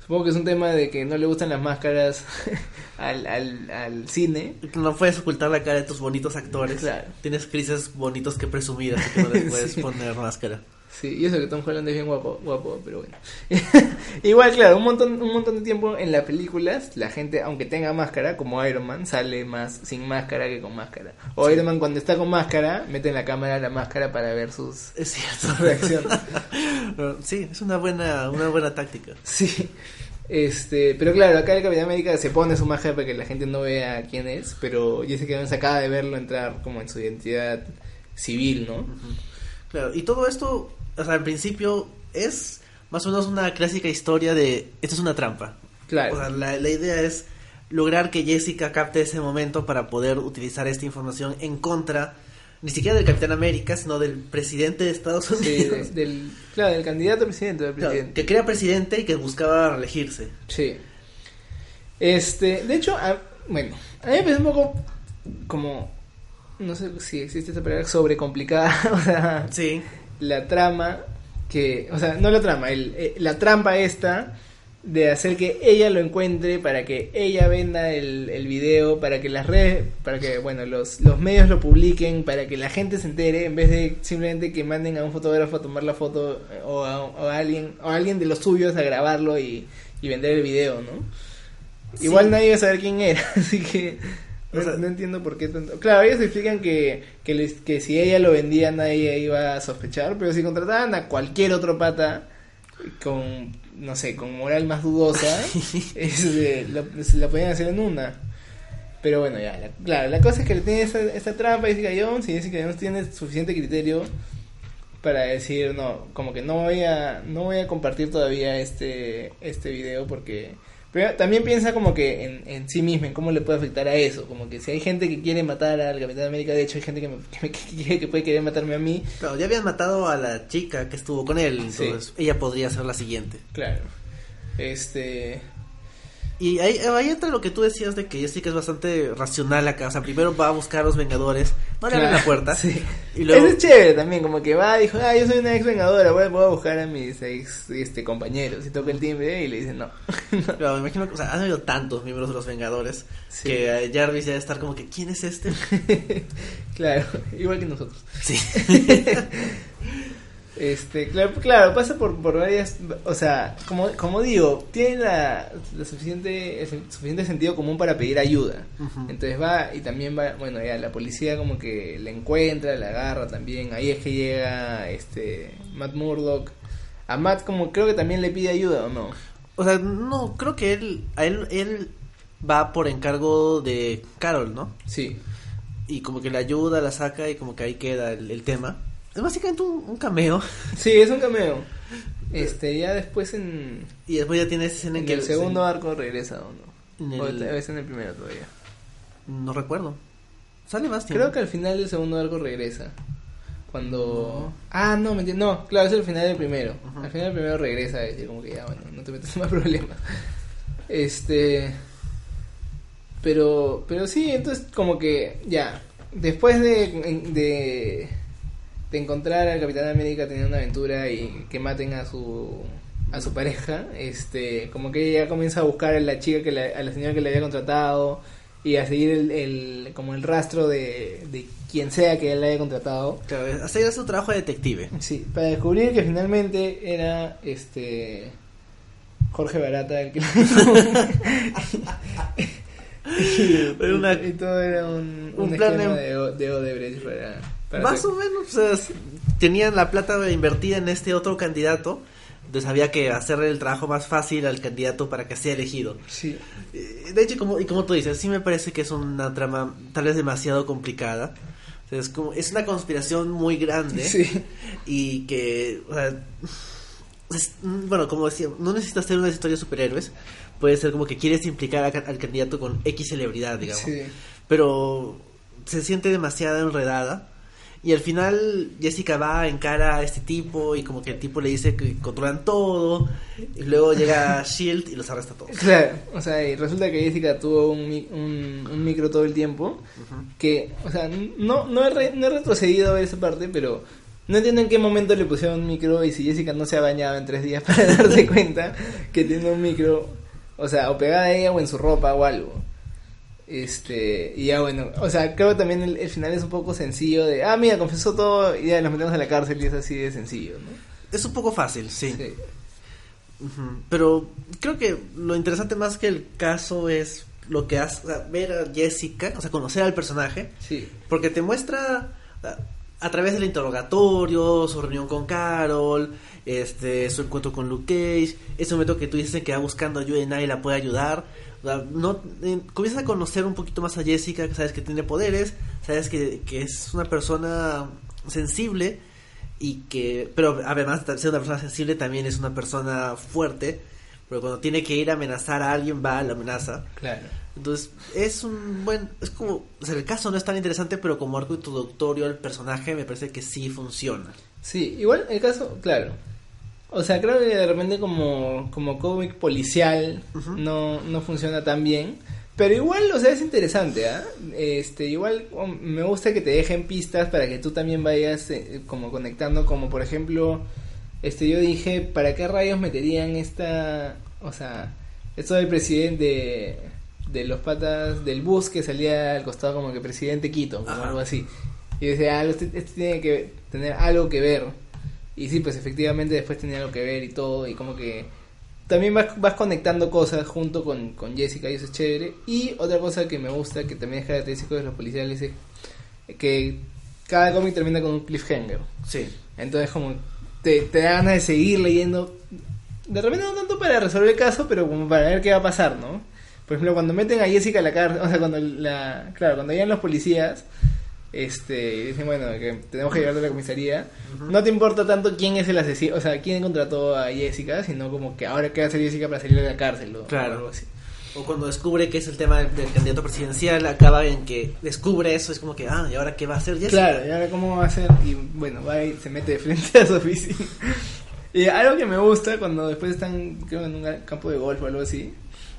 S2: Supongo que es un tema de que no le gustan las máscaras al, al, al cine.
S1: No puedes ocultar la cara de tus bonitos actores.
S2: Claro.
S1: Tienes crisis bonitos que presumir, así que no les puedes
S2: Sí.
S1: poner máscara.
S2: Sí, y eso que Tom Holland es bien guapo, guapo, pero bueno. Igual, claro, un montón, un montón de tiempo en las películas, la gente, aunque tenga máscara, como Iron Man, sale más sin máscara que con máscara. O Iron Man cuando está con máscara, mete en la cámara la máscara para ver sus,
S1: Es cierto.
S2: reacciones.
S1: Sí, es una buena, una buena táctica.
S2: Sí. Este, pero claro, acá el Capitán América se pone su máscara para que la gente no vea quién es, pero Jessica Jones acaba de verlo entrar como en su identidad civil, ¿no?
S1: Claro, y todo esto o sea, en principio es más o menos una clásica historia de esto es una trampa.
S2: Claro.
S1: O sea, la, la idea es lograr que Jessica capte ese momento para poder utilizar esta información en contra ni siquiera del Capitán América, sino del presidente de Estados
S2: Sí,
S1: Unidos.
S2: de- del, claro, del candidato a presidente del
S1: Claro,
S2: presidente.
S1: que crea presidente y que buscaba reelegirse.
S2: Sí. Este, de hecho, a- bueno, a mí me parece un poco como, no sé si existe esta palabra, sobrecomplicada, o sea,
S1: Sí.
S2: La trama que, o sea, no la trama, el, eh, la trampa esta de hacer que ella lo encuentre para que ella venda el, el video, para que las redes, para que, bueno, los, los medios lo publiquen, para que la gente se entere, en vez de simplemente que manden a un fotógrafo a tomar la foto eh, o a, o a alguien, o a alguien de los suyos a grabarlo y, y vender el video, ¿no?
S1: Sí.
S2: Igual nadie va a saber quién era, así que no,
S1: O sea-
S2: no entiendo por qué tanto. Claro, ellos explican que, que, les- que si ella lo vendía nadie iba a sospechar, pero si contrataban a cualquier otro pata con, no sé, con moral más dudosa, se la podían hacer en una. Pero bueno, ya, la, claro, la cosa es que le tiene esta, esta trampa Jessica Jones y Jessica Jones tiene suficiente criterio para decir, no, como que no voy a, no voy a compartir todavía este, este video porque... Pero también piensa como que en, en sí misma, en cómo le puede afectar a eso. Como que si hay gente que quiere matar al Capitán América, de hecho hay gente que, me- que, me- que quiere- que puede querer matarme a mí.
S1: Claro, ya habían matado a la chica que estuvo con él,
S2: Sí.
S1: entonces ella podría ser la siguiente.
S2: Claro. Este...
S1: Y ahí, ahí entra lo que tú decías de que Jessica es bastante racional acá. O sea, primero va a buscar a los Vengadores, no le abren
S2: Claro,
S1: la puerta.
S2: sí.
S1: Y luego,
S2: Eso es chévere también, como que va, dijo, ah, yo soy una ex vengadora, voy, a- voy a buscar a mis ex este, compañeros. Y toca el timbre y le dicen no.
S1: claro, me imagino que o sea, han habido tantos miembros de los Vengadores
S2: Sí.
S1: que eh, Jarvis ya debe estar como que, ¿quién es este?
S2: claro, igual que nosotros.
S1: Sí.
S2: Este, claro, claro, pasa por, por varias, o sea, como, como digo, tiene la, la suficiente, el suficiente sentido común para pedir ayuda. Entonces va y también va, bueno, ya la policía como que la encuentra, la agarra también. Ahí es que llega este Matt Murdock. A Matt como creo que también le pide ayuda o no.
S1: O sea, no, creo que él, a él, él va por encargo de Carol, ¿no?
S2: Sí.
S1: Y como que la ayuda, la saca y como que ahí queda el, el tema. Es básicamente un, un cameo.
S2: Sí, es un cameo. Este, ya después en,
S1: Y después ya tiene esa escena en,
S2: en
S1: que
S2: el segundo
S1: se-
S2: arco regresa o no.
S1: en
S2: O
S1: el-
S2: tal vez en el primero todavía.
S1: No recuerdo. Sale más tiempo.
S2: Creo que al final del segundo arco regresa. Cuando.
S1: No.
S2: Ah, no, mentira. No, claro, es el final del primero. Al final del primero regresa y como que ya, bueno, no te metas en más problemas. Este. Pero, pero sí, entonces como que ya. Después de, de, de encontrar al Capitán América teniendo una aventura y que maten a su a su pareja, este, como que ella comienza a buscar a la chica que la, a la señora que le había contratado y a seguir el, el como el rastro de, de quien sea que él haya contratado.
S1: Claro, hacer su trabajo de detective.
S2: Sí, para descubrir que finalmente era este Jorge Barata el que y,
S1: Era una-
S2: y todo era un,
S1: un
S2: un,
S1: plan
S2: de, O- de Odebrecht para,
S1: Más o menos, o sea, tenían la plata invertida en este otro candidato. Entonces había que hacerle el trabajo más fácil al candidato para que sea elegido.
S2: Sí,
S1: Eh, De hecho, como, y como tú dices, sí me parece que es una trama tal vez demasiado complicada. O sea, es, como, es una conspiración muy grande.
S2: sí,
S1: Y que, o sea, es- bueno, como decía, no necesitas hacer una historia de superhéroes. Puede ser como que quieres implicar a al candidato con X celebridad, digamos.
S2: sí.
S1: Pero se siente demasiado enredada. Y al final Jessica va, encara a este tipo y como que el tipo le dice que controlan todo. Y luego llega Shield y los arresta a todos.
S2: Claro, o sea, y resulta que Jessica tuvo un, un, un micro todo el tiempo.
S1: Ujú.
S2: Que, o sea, no, no, he re- no he retrocedido a esa parte, pero no entiendo en qué momento le pusieron un micro y si Jessica no se ha bañado en tres días para darse cuenta que tiene un micro, o sea, o pegada a ella o en su ropa o algo. Este, y ya bueno, o sea, creo que también el, el final es un poco sencillo de, ah, mira, confesó todo y ya nos metemos a la cárcel y es así de sencillo, ¿no?
S1: Es un poco fácil, sí. Pero creo que lo interesante más que el caso es lo que hace, o sea, ver a Jessica, o sea, conocer al personaje,
S2: Sí.
S1: porque te muestra a, a través del interrogatorio, su reunión con Carol, este, su encuentro con Luke Cage, ese momento que tú dices que va buscando ayuda y nadie la puede ayudar. No, eh, comienzas a conocer un poquito más a Jessica, que sabes que tiene poderes, sabes que, que es una persona sensible y que, pero además de ser una persona sensible también es una persona fuerte, pero cuando tiene que ir a amenazar a alguien va a la amenaza.
S2: Claro.
S1: Entonces, es un buen, es como, o sea, el caso no es tan interesante, pero como arco introductorio al personaje me parece que sí funciona.
S2: Sí, igual el caso, claro. O sea, creo que de repente como, como cómic policial no, no funciona tan bien. Pero igual, o sea, es interesante, ¿ah? Este, igual um, me gusta que te dejen pistas para que tú también vayas eh, como conectando, como por ejemplo, este, yo dije, ¿para qué rayos meterían esta, o sea, esto del presidente de, los patas del bus que salía al costado como que presidente Quito, como
S1: Ajá.
S2: algo así? Y decía, ah, este, este tiene que tener algo que ver. Y sí, pues efectivamente después tenía algo que ver y todo, y como que también vas, vas conectando cosas junto con, con Jessica y eso es chévere. Y otra cosa que me gusta, que también es característico de los policiales, es que cada cómic termina con un cliffhanger.
S1: Sí.
S2: Entonces como te, te da ganas de seguir leyendo. De repente no tanto para resolver el caso, pero como para ver qué va a pasar, ¿no? Por ejemplo, cuando meten a Jessica a la cárcel, o sea, cuando la... Claro, cuando llegan los policías, este, y dicen, bueno, que tenemos que llevarla a la comisaría, no te importa tanto quién es el asesino, o sea, quién contrató a Jessica, sino como que ahora qué va a hacer Jessica para salir de la cárcel o
S1: Claro.
S2: algo así.
S1: O cuando descubre que es el tema del, del candidato presidencial, acaba en que descubre eso, es como que, ah, ¿y ahora qué va a hacer Jessica?
S2: Claro, y ahora cómo va a hacer, y bueno, va y se mete de frente a su oficina. Y algo que me gusta cuando después están, creo, en un campo de golf o algo así,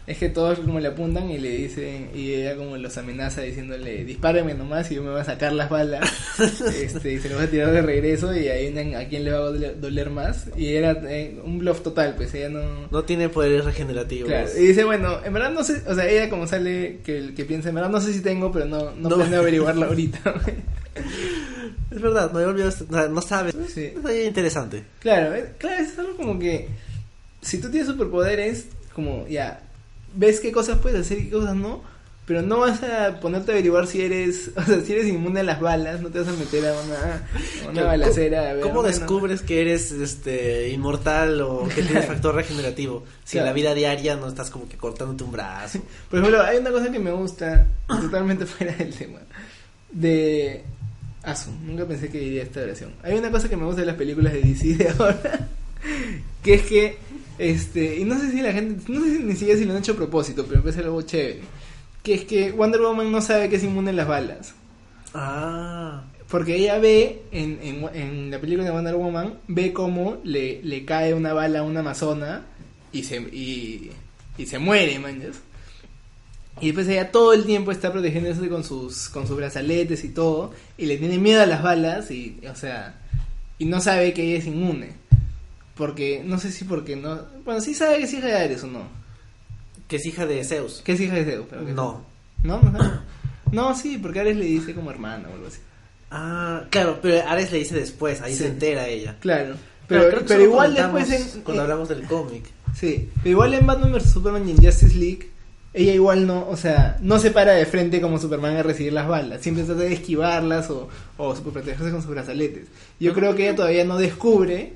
S2: es que todos como le apuntan y le dicen, y ella como los amenaza diciéndole, dispáreme nomás y yo me voy a sacar las balas, este, y se los va a tirar de regreso y ahí a quién le va a doler, más. Y era eh, un bluff total, pues ella no...
S1: No tiene poderes regenerativos.
S2: Claro, y dice, bueno, en verdad no sé, o sea, ella como sale, que, que piensa, en verdad no sé si tengo, pero no, no,
S1: No.
S2: planeo ahorita.
S1: Es verdad, no, he olvidado sea, no sabes.
S2: Sí.
S1: Es interesante.
S2: Claro, es, claro, es algo como que si tú tienes superpoderes, como ya, ves qué cosas puedes hacer y qué cosas no, pero no vas a ponerte a averiguar si eres, o sea, si eres inmune a las balas, no te vas a meter a una, a una balacera. a ver,
S1: ¿Cómo
S2: bueno,
S1: descubres que eres este inmortal o que tienes factor regenerativo? Si en
S2: Claro.
S1: la vida diaria no estás como que cortándote un brazo.
S2: Por ejemplo, hay una cosa que me gusta, totalmente fuera del tema, de... Asu, nunca pensé que diría esta oración. Hay una cosa que me gusta de las películas de DC de ahora, que es que, este, y no sé si la gente, no sé si ni siquiera si lo han hecho a propósito, pero me parece algo chévere, que es que Wonder Woman no sabe que es inmune a las balas.
S1: Ah,
S2: Porque ella ve, en, en, en la película de Wonder Woman, ve cómo le, le cae una bala a una amazona y se, y, y se muere, manches. Y después ella todo el tiempo está protegiéndose con sus, con sus brazaletes y todo, y le tiene miedo a las balas, y, o sea, y no sabe que ella es inmune. Porque, no sé si porque no... Bueno, sí sabe que es hija de Ares o no.
S1: que es hija de Zeus.
S2: Que es hija de Zeus, pero
S1: No.
S2: ¿No? ¿No? No, sí, porque Ares le dice como hermana o algo así.
S1: Ah, claro, pero Ares le dice después, ahí
S2: Sí.
S1: se entera ella.
S2: Claro.
S1: Pero,
S2: Pero, igual después en...
S1: Cuando
S2: eh,
S1: hablamos del cómic.
S2: Sí, pero igual en Batman vs Superman y en Justice League, ella igual no, o sea, no se para de frente como Superman a recibir las balas, siempre trata de esquivarlas o, o protegerse con sus brazaletes. Yo creo que ella todavía no descubre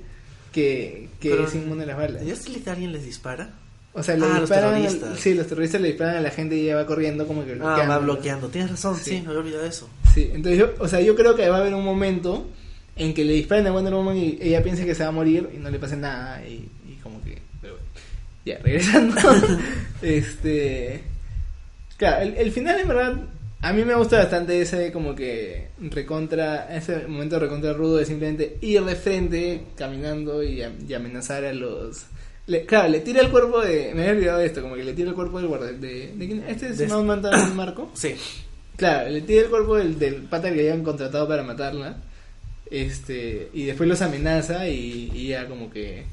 S2: que, que
S1: Pero-
S2: es inmune a las balas.
S1: ¿En Justice League alguien les dispara?
S2: O sea, le
S1: Ah, los
S2: disparan, al-
S1: terroristas.
S2: sí, los terroristas le disparan a la gente y ella va corriendo como que
S1: Ah,
S2: bloqueando.
S1: va bloqueando. Tienes razón, sí,
S2: Sí.
S1: me había olvidado eso.
S2: Sí, entonces yo, o sea, yo creo que va a haber un momento en que le disparen a Wonder Woman y ella piense que se va a morir y no le pase nada y, y como que, pero bueno. Ya, regresando. este, claro, el, el final en verdad a mí me gusta bastante ese como que recontra, ese momento recontra rudo de simplemente ir de frente caminando y, am- y amenazar a los le- claro, le tira el cuerpo de. Me había olvidado de esto, como que le tira el cuerpo del guardia. De, de? ¿Este es
S1: De-
S2: Mount Manta- Marco?
S1: Sí.
S2: Claro, le tira el cuerpo del, del pata que habían contratado para matarla. Este, y después los amenaza y, y ya como que.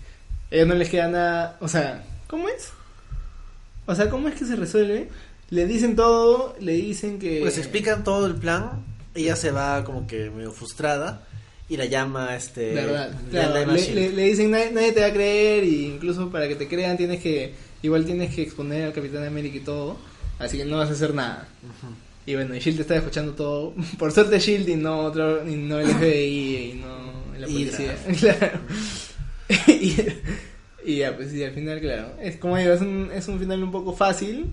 S2: A ellos no les queda nada. O sea, ¿cómo es? O sea, ¿cómo es que se resuelve? Le dicen todo, le dicen que.
S1: Pues explican todo el plan. Ella se va como que medio frustrada. Y la llama este.
S2: Verdad,
S1: la
S2: le,
S1: Shield.
S2: le- le dicen nadie, nadie te va a creer y incluso para que te crean tienes que igual tienes que exponer al Capitán América y todo, así que no vas a hacer nada. Y bueno, y Shield está escuchando todo. Por suerte Shield y no otro y no el FBI y no la policía. Claro. y, y ya pues y al final claro, es como digo, es un, es un final un poco fácil,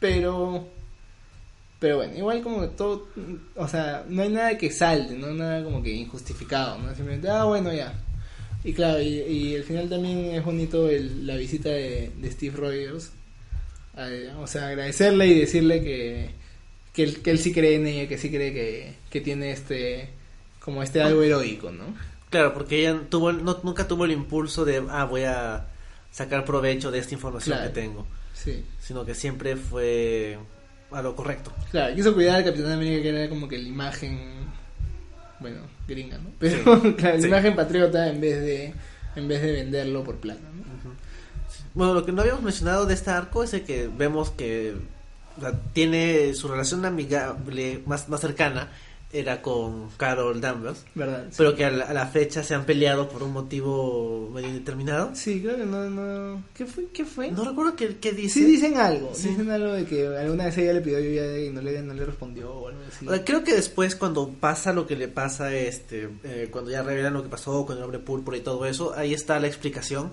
S2: pero Pero bueno, igual como que todo, o sea, no hay nada que salte, no nada como que injustificado, ¿no? Simplemente, ah, bueno, ya. Y claro, y, y al final también es bonito el, la visita de, de Steve Rogers. a- o sea, agradecerle y decirle que, que, él, que él sí cree en ella, que sí cree que, que tiene este, como este algo heroico, ¿no?
S1: Claro, porque ella tuvo, no, nunca tuvo el impulso de, ah, voy a sacar provecho de esta información
S2: Claro.
S1: que tengo,
S2: Sí.
S1: sino que siempre fue a lo correcto.
S2: Claro, quiso cuidar al Capitán América que era como que la imagen, bueno, gringa, ¿no? Pero claro, la
S1: Sí.
S2: imagen patriota en vez de en vez de venderlo por plata, ¿no?
S1: Bueno, lo que no habíamos mencionado de este arco es el que vemos que o sea, tiene su relación amigable más, más cercana era con Carol Danvers,
S2: ¿Verdad? Sí.
S1: pero que a la, a la fecha se han peleado por un motivo medio indeterminado.
S2: Sí, creo que no, no... ¿Qué fue? ¿Qué fue?
S1: No recuerdo qué, qué dice.
S2: Sí dicen algo,
S1: Sí.
S2: dicen algo de que alguna vez ella le pidió ayuda y no le, no le respondió o algo así.
S1: O sea, Creo que después cuando pasa lo que le pasa, este, eh, cuando ya revelan lo que pasó con el hombre púrpura y todo eso, ahí está la explicación.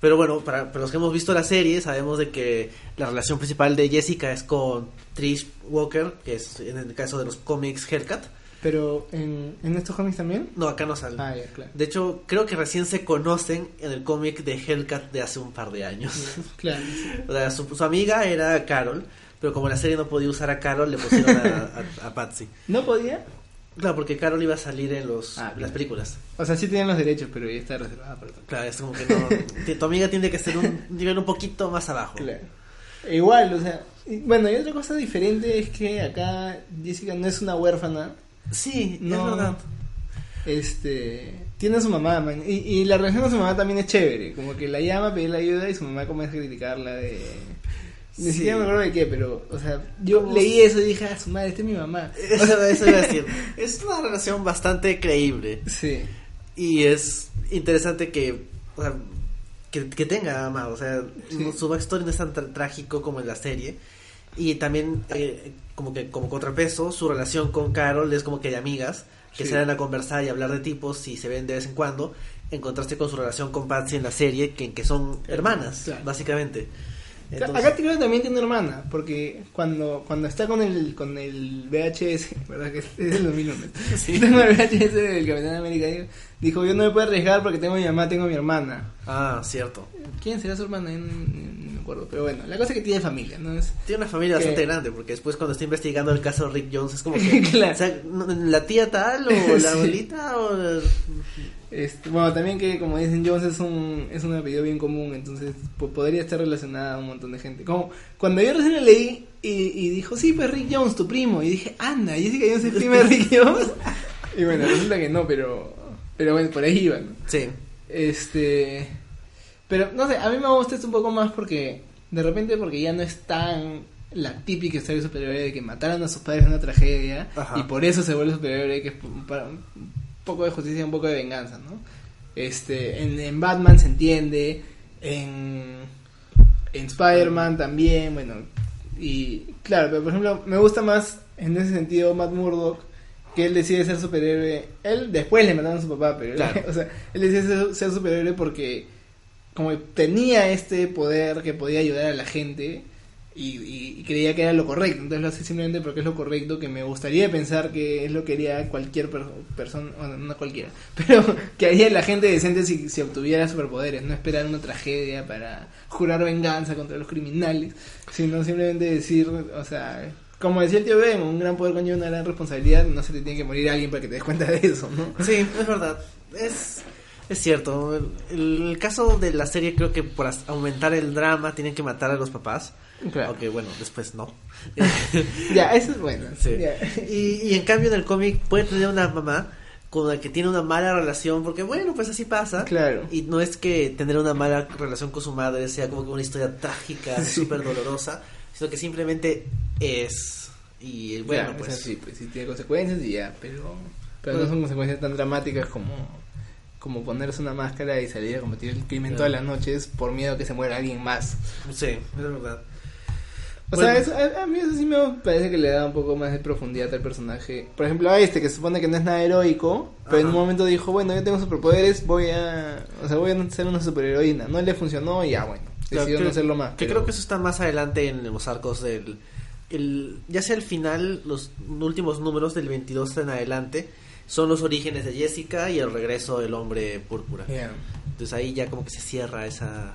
S1: Pero bueno, para, para los que hemos visto la serie, sabemos de que la relación principal de Jessica es con Trish Walker, que es en el caso de los cómics Hellcat.
S2: Pero en, en estos cómics también.
S1: No, acá no sale.
S2: Ah, ya, claro.
S1: De hecho, creo que recién se conocen en el cómic de Hellcat de hace un par de años.
S2: Claro.
S1: o sea, su, su amiga era Carol, pero como la serie no podía usar a Carol, le pusieron a, a- a Patsy.
S2: ¿No podía?
S1: Claro, porque Carol iba a salir en los,
S2: Ah,
S1: en las películas.
S2: O sea, sí tenían los derechos, pero ya está reservada para todo.
S1: Claro, es como que no. tu amiga tiene que ser un nivel un poquito más abajo.
S2: Claro. E Igual, o sea, y- bueno, y otra cosa diferente es que acá Jessica no es una huérfana,
S1: Sí,
S2: No.
S1: es verdad.
S2: este, tiene a su mamá, man, y, y la relación con su mamá también es chévere, como que la llama a pedirle ayuda y su mamá comienza a criticarla de... Ni siquiera me acuerdo de qué, pero, o sea, yo
S1: Como-
S2: leí eso y dije, ah, su madre, esta es mi mamá.
S1: Eso, eso iba a decir. Es una relación bastante creíble.
S2: Sí,
S1: Y es interesante que. O sea, que, que tenga amado. O sea,
S2: Sí.
S1: su backstory no es tan tra- trágico como en la serie. Y también, eh, como que como contrapeso, su relación con Carol es como que de amigas, que
S2: Sí.
S1: salen a conversar y hablar de tipos y se ven de vez en cuando, en contraste con su relación con Patsy en la serie, que, que son hermanas,
S2: Claro.
S1: básicamente.
S2: Acá-
S1: Entonces-
S2: Acá creo que también tiene una hermana, porque cuando, cuando está con el, con el VHS, ¿verdad? Que es del 2001.
S1: Sí.
S2: Con el VHS del Capitán América, dijo, yo no me puedo arriesgar porque tengo a mi mamá, tengo a mi hermana.
S1: Ah, cierto.
S2: ¿Quién será su hermana? No, no me acuerdo, pero bueno, la cosa es que tiene familia, ¿no? Es,
S1: Tiene una familia
S2: Que-
S1: bastante grande, porque después cuando está investigando el caso de Rick Jones es como que...
S2: Claro.
S1: o sea, la tía tal o la
S2: Sí.
S1: abuelita o...
S2: este, bueno, también que como dicen Jones es un, es un apellido bien común, entonces po- podría estar relacionada a un montón de gente. Como cuando yo recién lo leí y, y dijo, sí, pues Rick Jones, tu primo, y dije, anda, Jessica Jones es prima de Rick Jones. y bueno, resulta que no, pero, pero bueno, por ahí iba, ¿no?
S1: Sí.
S2: Este. Pero no sé, a mí me gusta esto un poco más porque. De repente, porque ya no es tan la típica historia de superhéroe de que mataron a sus padres en una tragedia
S1: Ajá.
S2: y por eso se vuelve superhéroe, que es poco de justicia y un poco de venganza, ¿no? Este, en, en Batman se entiende, en, en Spider-Man también, bueno, y claro, pero por ejemplo, me gusta más en ese sentido Matt Murdock, que él decide ser superhéroe, él después le mataron a su papá, pero él-
S1: Claro.
S2: o sea, él decide ser, ser superhéroe porque como tenía este poder que podía ayudar a la gente y, y- creía que era lo correcto, entonces lo hace simplemente porque es lo correcto, que me gustaría pensar que es lo que haría cualquier per- persona, bueno, no cualquiera, pero que haría la gente decente si, si obtuviera superpoderes, no esperar una tragedia para jurar venganza contra los criminales, sino simplemente decir, o sea, como decía el tío Ben, un gran poder conlleva una gran responsabilidad, no se te tiene que morir alguien para que te des cuenta de eso, ¿no?
S1: Sí, es verdad. Es, es cierto. El, el caso de la serie creo que por aumentar el drama tienen que matar a los papás.
S2: Claro.
S1: Aunque bueno, después no.
S2: Ya, eso es bueno.
S1: Sí. Y, y en cambio en el cómic puede tener una mamá con la que tiene una mala relación porque bueno, pues así pasa.
S2: Claro.
S1: Y no es que tener una mala relación con su madre sea como que una historia trágica,
S2: Sí.
S1: súper dolorosa, sino que simplemente es. Y bueno,
S2: Ya,
S1: pues...
S2: es así, pues sí tiene consecuencias y ya, pero, pero no son consecuencias tan dramáticas como, como ponerse una máscara y salir a combatir el crimen
S1: Claro.
S2: todas las noches por miedo a que se muera alguien más.
S1: Sí, es verdad.
S2: O
S1: Bueno.
S2: sea, eso- a, a mí eso sí me parece que le da un poco más de profundidad al personaje. Por ejemplo, a este que se supone que no es nada heroico, pero en un momento dijo, bueno, yo tengo superpoderes, voy a, o sea, voy a ser una superheroína. No le funcionó y ya, bueno,
S1: Claro,
S2: decidió
S1: que-
S2: no hacerlo más.
S1: Que
S2: pero-
S1: creo que eso está más adelante en los arcos del, el, ya sea el final, los últimos números del 22 en adelante, son los orígenes de Jessica y el regreso del hombre púrpura.
S2: Yeah.
S1: Entonces ahí ya como que se cierra esa,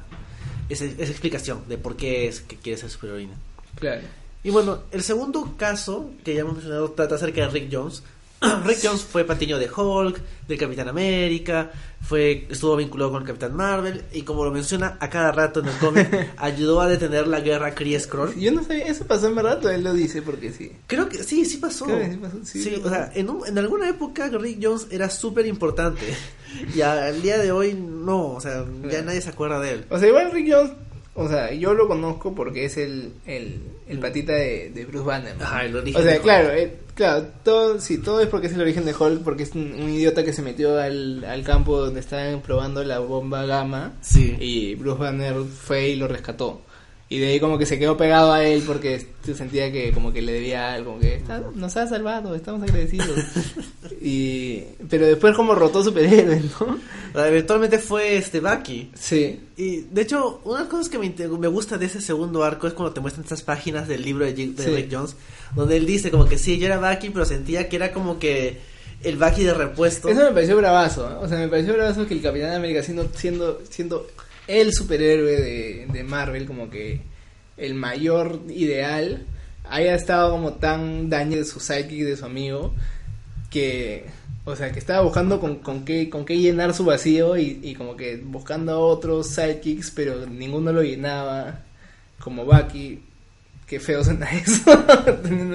S1: esa, esa explicación de por qué es que quiere ser superheroína.
S2: Claro.
S1: Y bueno, el segundo caso que ya hemos mencionado trata acerca de Rick Jones. Rick Jones fue patiño de Hulk, del Capitán América, fue estuvo vinculado con el Capitán Marvel y como lo menciona a cada rato en el cómic, ayudó a detener la guerra Kree-Skrull.
S2: Yo no sabía, eso pasó en verdad, él lo dice porque sí.
S1: Creo que sí, sí pasó.
S2: Creo que sí pasó, sí,
S1: o sea, en, un- en alguna época Rick Jones era súper importante y al día de hoy no, o sea, ya nadie se acuerda de él.
S2: O sea, igual Rick Jones, o sea, yo lo conozco porque es el, el, el patita de, de Bruce Banner. ¿no?
S1: Ajá, el origen
S2: O sea,
S1: de Hulk.
S2: claro, eh, claro, todo, sí, todo es porque es el origen de Hulk, porque es un, un idiota que se metió al, al campo donde estaban probando la bomba gamma
S1: Sí.
S2: y Bruce Banner fue y lo rescató. Y de ahí como que se quedó pegado a él porque se sentía que como que le debía algo, como que "Ah, nos ha salvado, estamos agradecidos. y pero después como rotó superhéroe, ¿no?
S1: Eventualmente fue este Bucky.
S2: Sí.
S1: Y de hecho, una de las cosas que me, me gusta de ese segundo arco es cuando te muestran estas páginas del libro de, de
S2: Sí.
S1: Rick Jones, donde él dice como que sí, yo era Bucky, pero sentía que era como que el Bucky de repuesto.
S2: Eso me pareció bravazo, ¿eh? o sea, me pareció bravazo que el Capitán América siendo siendo siendo el superhéroe de, de Marvel, como que el mayor ideal, haya estado como tan dañado de su sidekick, de su amigo, que, o sea, que estaba buscando con, con qué con qué llenar su vacío y, y como que buscando a otros sidekicks, pero ninguno lo llenaba, como Bucky. Qué feo suena eso.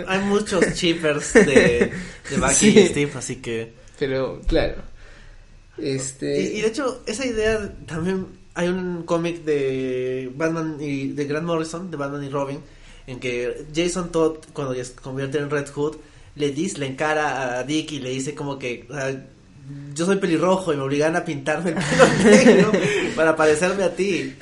S1: Hay muchos chippers de, de Bucky
S2: Sí.
S1: y Steve, así que...
S2: pero, claro. Este.
S1: Y, y de hecho, esa idea también hay un cómic de Batman y de Grant Morrison, de Batman y Robin, en que Jason Todd, cuando se convierte en Red Hood, le dice, le encara a Dick y le dice como que o sea, yo soy pelirrojo y me obligan a pintarme el pelo negro para parecerme a ti.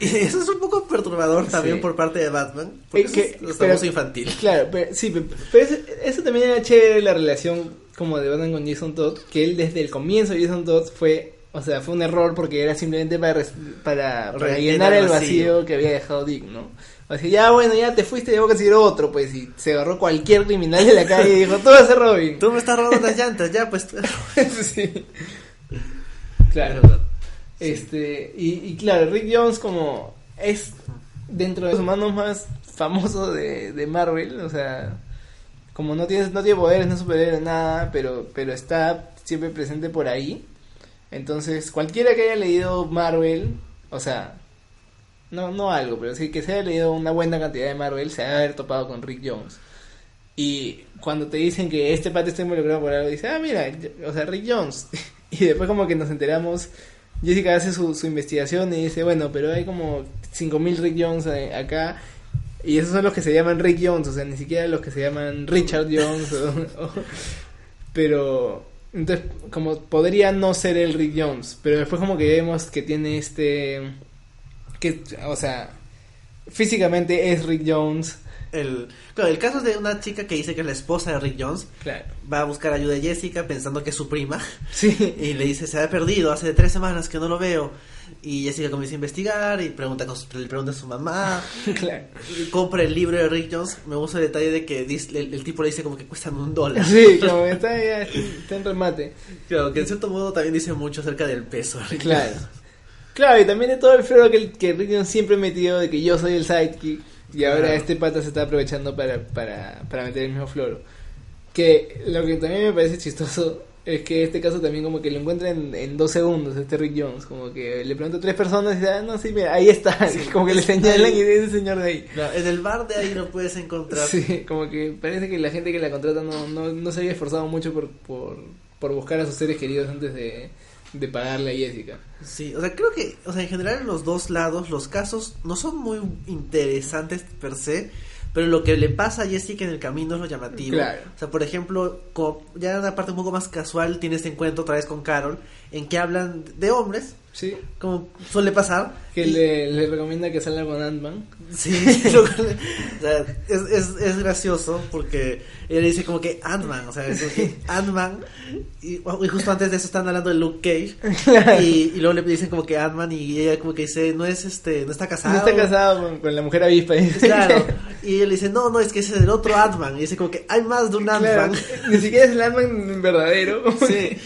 S1: Y eso es un poco perturbador también
S2: Sí.
S1: por parte de Batman, porque
S2: Eh, que-
S1: eso es
S2: pero-
S1: infantil.
S2: Claro, pero, sí, pero, pero eso, eso también era chévere la relación como de Batman con Jason Todd, que él desde el comienzo Jason Todd fue, o sea, fue un error porque era simplemente para, res- para, para
S1: Rellenar
S2: llenar
S1: el
S2: vacío,
S1: vacío.
S2: que había dejado Dick, ¿no? O sea, ya bueno, ya te fuiste, debo conseguir otro, pues, y se agarró cualquier criminal de la calle y dijo, tú vas a ser Robin.
S1: Tú me estás robando las llantas, ya pues...
S2: sí. Claro. Este, y, y claro, Rick Jones como es dentro de los humanos más famosos de, de Marvel, o sea, como no tiene, no tiene poderes, no es superhéroe, nada, pero, pero está siempre presente por ahí. Entonces, cualquiera que haya leído Marvel, o sea, no, no algo, pero sí que se haya leído una buena cantidad de Marvel, se va a haber topado con Rick Jones. Y cuando te dicen que este pata está involucrado por algo, dice, ah, mira, o sea, Rick Jones. y después como que nos enteramos, Jessica hace su, su investigación y dice, bueno, pero hay como 5.000 Rick Jones eh, acá. Y esos son los que se llaman Rick Jones, o sea, ni siquiera los que se llaman Richard Jones. pero, entonces, como podría no ser el Rick Jones, pero después como que vemos que tiene este... que, o sea, físicamente es Rick Jones.
S1: El, claro, el caso es de una chica que dice que es la esposa de Rick Jones.
S2: Claro.
S1: Va a buscar ayuda de Jessica pensando que es su prima.
S2: Sí.
S1: Y le dice, se ha perdido, hace tres semanas que no lo veo. Y Jessica comienza a investigar y pregunta, con su- le pregunta a su mamá.
S2: claro.
S1: Y compra el libro de Rick Jones. Me gusta el detalle de que dice- el, el tipo le dice como que cuestan un dólar.
S2: Sí, como está, ya, está en remate.
S1: Claro, que en cierto modo también dice mucho acerca del peso. de Rick
S2: Claro.
S1: Jones.
S2: Claro, y también de todo el floro que, que Rick Jones siempre metido de que yo soy el sidekick. Y ahora
S1: Claro.
S2: este pata se está aprovechando para, para, para meter el mismo floro. Que lo que también me parece chistoso es que este caso también como que lo encuentra en, en dos segundos este Rick Jones. Como que le pregunta a tres personas y dice, ah, no, sí, mira, ahí está. como que le señalan y dice señor de ahí.
S1: Claro, en el bar de ahí lo puedes encontrar.
S2: Sí, como que parece que la gente que la contrata no, no, no se había esforzado mucho por, por, por buscar a sus seres queridos antes de, de pagarle a Jessica.
S1: Sí, o sea, creo que, o sea, en general en los dos lados los casos no son muy interesantes per se, pero lo que le pasa a Jessica en el camino es lo llamativo.
S2: Claro.
S1: O sea, por ejemplo, como ya en una parte un poco más casual tiene este encuentro otra vez con Carol, en que hablan de hombres,
S2: Sí.
S1: como suele pasar.
S2: Que
S1: y-
S2: le, le recomienda que salga con Ant-Man.
S1: Sí, o sea, es, es, es gracioso porque ella dice como que Ant-Man, o sea, Ant-Man, y, y justo antes de eso están hablando de Luke Cage, y, y luego le dicen como que Ant-Man y ella como que dice, no es este, no está casado.
S2: No está casado con, con la mujer avispa.
S1: Claro, Y él dice, no, no, es que ese es el otro Ant-Man. Y dice como que hay más de un
S2: Claro,
S1: Ant-Man.
S2: ni siquiera es el Ant-Man verdadero.
S1: Sí,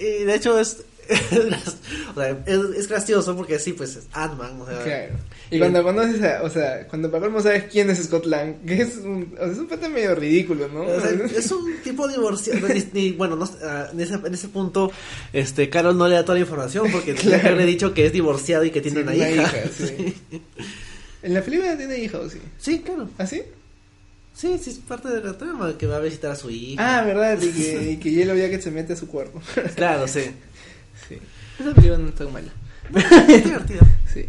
S1: y de hecho es, o sea, es- es gracioso porque sí, pues es Ant-Man. O sea,
S2: Claro. Y
S1: Y-
S2: cuando conoces a, o sea, cuando para colmo sabes quién es Scott Lang, que es un, o sea, es un pata medio ridículo, ¿no?
S1: o sea, es un tipo divorciado. ni- ni- bueno, no, ah, en, ese, en ese punto, este, Carol no le da toda la información porque
S2: Claro.
S1: le he dicho que es divorciado y que tiene
S2: Sí,
S1: una,
S2: una
S1: hija.
S2: hija, sí. En la película tiene hija o sí.
S1: Sí, claro.
S2: ¿Ah, sí?
S1: Sí, sí, es parte de la trama que va a visitar a su hija.
S2: Ah, verdad, y que, y que Yellow Jacket se mete a su cuerpo.
S1: Claro, sí.
S2: Sí. Esa película no está mala.
S1: Es divertido.
S2: Sí.